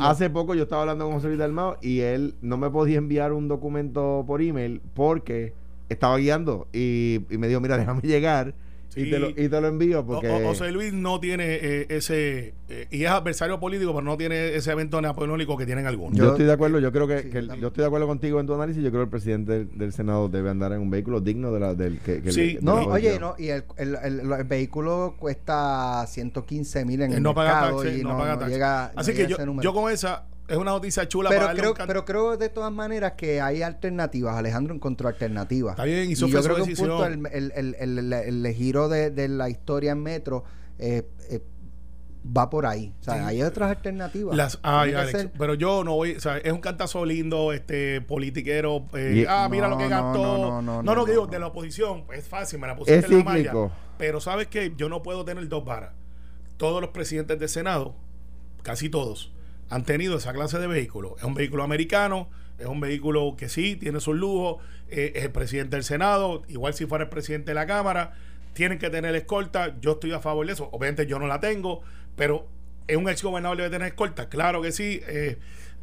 Speaker 3: hace poco yo estaba hablando con José Luis Dalmao y él no me podía enviar un documento por email porque estaba guiando y, y me dijo, mira, déjame llegar y, te lo, y te lo envío porque...
Speaker 4: O- o- José Luis no tiene eh, ese, eh, y es adversario político, pero no tiene ese evento napoleónico que tienen algunos.
Speaker 3: Yo,
Speaker 2: Yo-
Speaker 3: estoy de acuerdo, yo creo que,
Speaker 2: Sí,
Speaker 3: que el-
Speaker 2: también.
Speaker 3: yo estoy de acuerdo contigo en tu análisis, yo creo que el presidente del, del Senado debe andar en un vehículo digno de la, del que, que
Speaker 4: Sí.
Speaker 2: No,
Speaker 3: la
Speaker 2: oye, no, y el, el, el- el vehículo cuesta 115 mil en el
Speaker 4: no paga
Speaker 2: mercado
Speaker 4: taxes,
Speaker 2: y
Speaker 4: no,
Speaker 2: no,
Speaker 4: paga
Speaker 2: no llega, no
Speaker 4: Así
Speaker 2: llega
Speaker 4: que yo, yo con esa es una noticia chula
Speaker 2: pero
Speaker 4: para
Speaker 2: creo, pero creo de todas maneras que hay alternativas. Alejandro encontró alternativas.
Speaker 4: Está bien,
Speaker 2: y
Speaker 4: hizo
Speaker 2: yo
Speaker 4: fue
Speaker 2: creo que un punto el,
Speaker 4: decisión.
Speaker 2: el, el, el- el- el giro de, de la historia en metro eh, eh, va por ahí. O sea,
Speaker 4: Sí.
Speaker 2: hay otras alternativas.
Speaker 4: Las, ay, Alex, pero yo no voy, o sea, es un cantazo lindo, este politiquero, eh,
Speaker 3: Y-
Speaker 4: ah, mira
Speaker 2: No,
Speaker 4: lo que gastó.
Speaker 2: no,
Speaker 4: No,
Speaker 2: no,
Speaker 4: no,
Speaker 2: no, no,
Speaker 4: que digo,
Speaker 2: no.
Speaker 4: de la oposición, es fácil, me la pusiste
Speaker 3: Es
Speaker 4: en la malla. Pero sabes que yo no puedo tener dos varas. Todos los presidentes del Senado, casi todos, han tenido esa clase de vehículo. Es un vehículo americano, es un vehículo que sí, tiene sus lujos, eh, es el presidente del Senado, igual si fuera el presidente de la Cámara, tienen que tener escolta. Yo estoy a favor de eso. Obviamente yo no la tengo, pero ¿es un ex gobernador debe tener escolta? Claro que sí. Eh,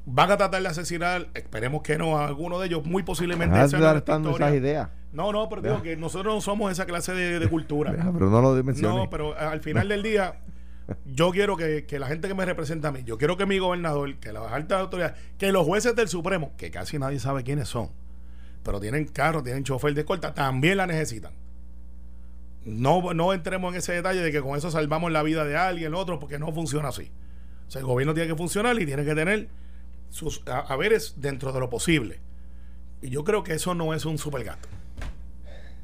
Speaker 4: van a tratar de asesinar, esperemos que no, a alguno de ellos, muy posiblemente. Esa
Speaker 3: esas ideas.
Speaker 4: No, no, pero digo que nosotros no somos esa clase de, de cultura.
Speaker 3: Deja, pero no lo menciones.
Speaker 4: No, pero al final del día, yo quiero que, que la gente que me representa a mí, yo quiero que mi gobernador, que las altas autoridades, que los jueces del Supremo, que casi nadie sabe quiénes son, pero tienen carro, tienen chofer de escolta, también la necesitan. No, no entremos en ese detalle de que con eso salvamos la vida de alguien, otro, porque no funciona así. O sea, el gobierno tiene que funcionar y tiene que tener sus haberes dentro de lo posible. Y yo creo que eso no es un supergasto.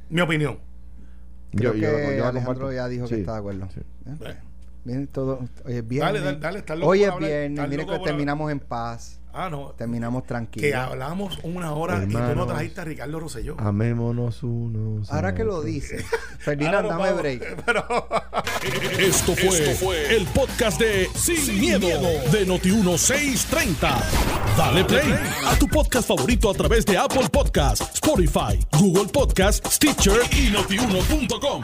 Speaker 4: Mi opinión.
Speaker 2: Creo
Speaker 3: Yo-
Speaker 2: que
Speaker 3: yo- yo la
Speaker 2: Alejandro
Speaker 3: comparto.
Speaker 2: ya dijo
Speaker 3: Sí,
Speaker 2: que está de acuerdo.
Speaker 3: sí.
Speaker 2: ¿Eh?
Speaker 4: Bueno.
Speaker 2: Miren todo. Hoy es viernes.
Speaker 4: Dale, dale, dale, estás loco
Speaker 2: Hoy es
Speaker 4: hablar,
Speaker 2: viernes.
Speaker 4: loco
Speaker 2: que terminamos en paz.
Speaker 4: Ah, no.
Speaker 2: Terminamos
Speaker 4: Que
Speaker 2: tranquilos.
Speaker 4: hablamos una hora y tú no
Speaker 3: Hermanos.
Speaker 4: trajiste a Ricardo Rosselló.
Speaker 3: Amémonos unos.
Speaker 2: Ahora que lo dice. Ferdinand, dame break.
Speaker 4: Pero,
Speaker 1: Esto fue, el podcast de Sin, miedo, de Noti1630. Dale play a tu podcast favorito a través de Apple Podcasts, Spotify, Google Podcasts, Stitcher y notiuno.com.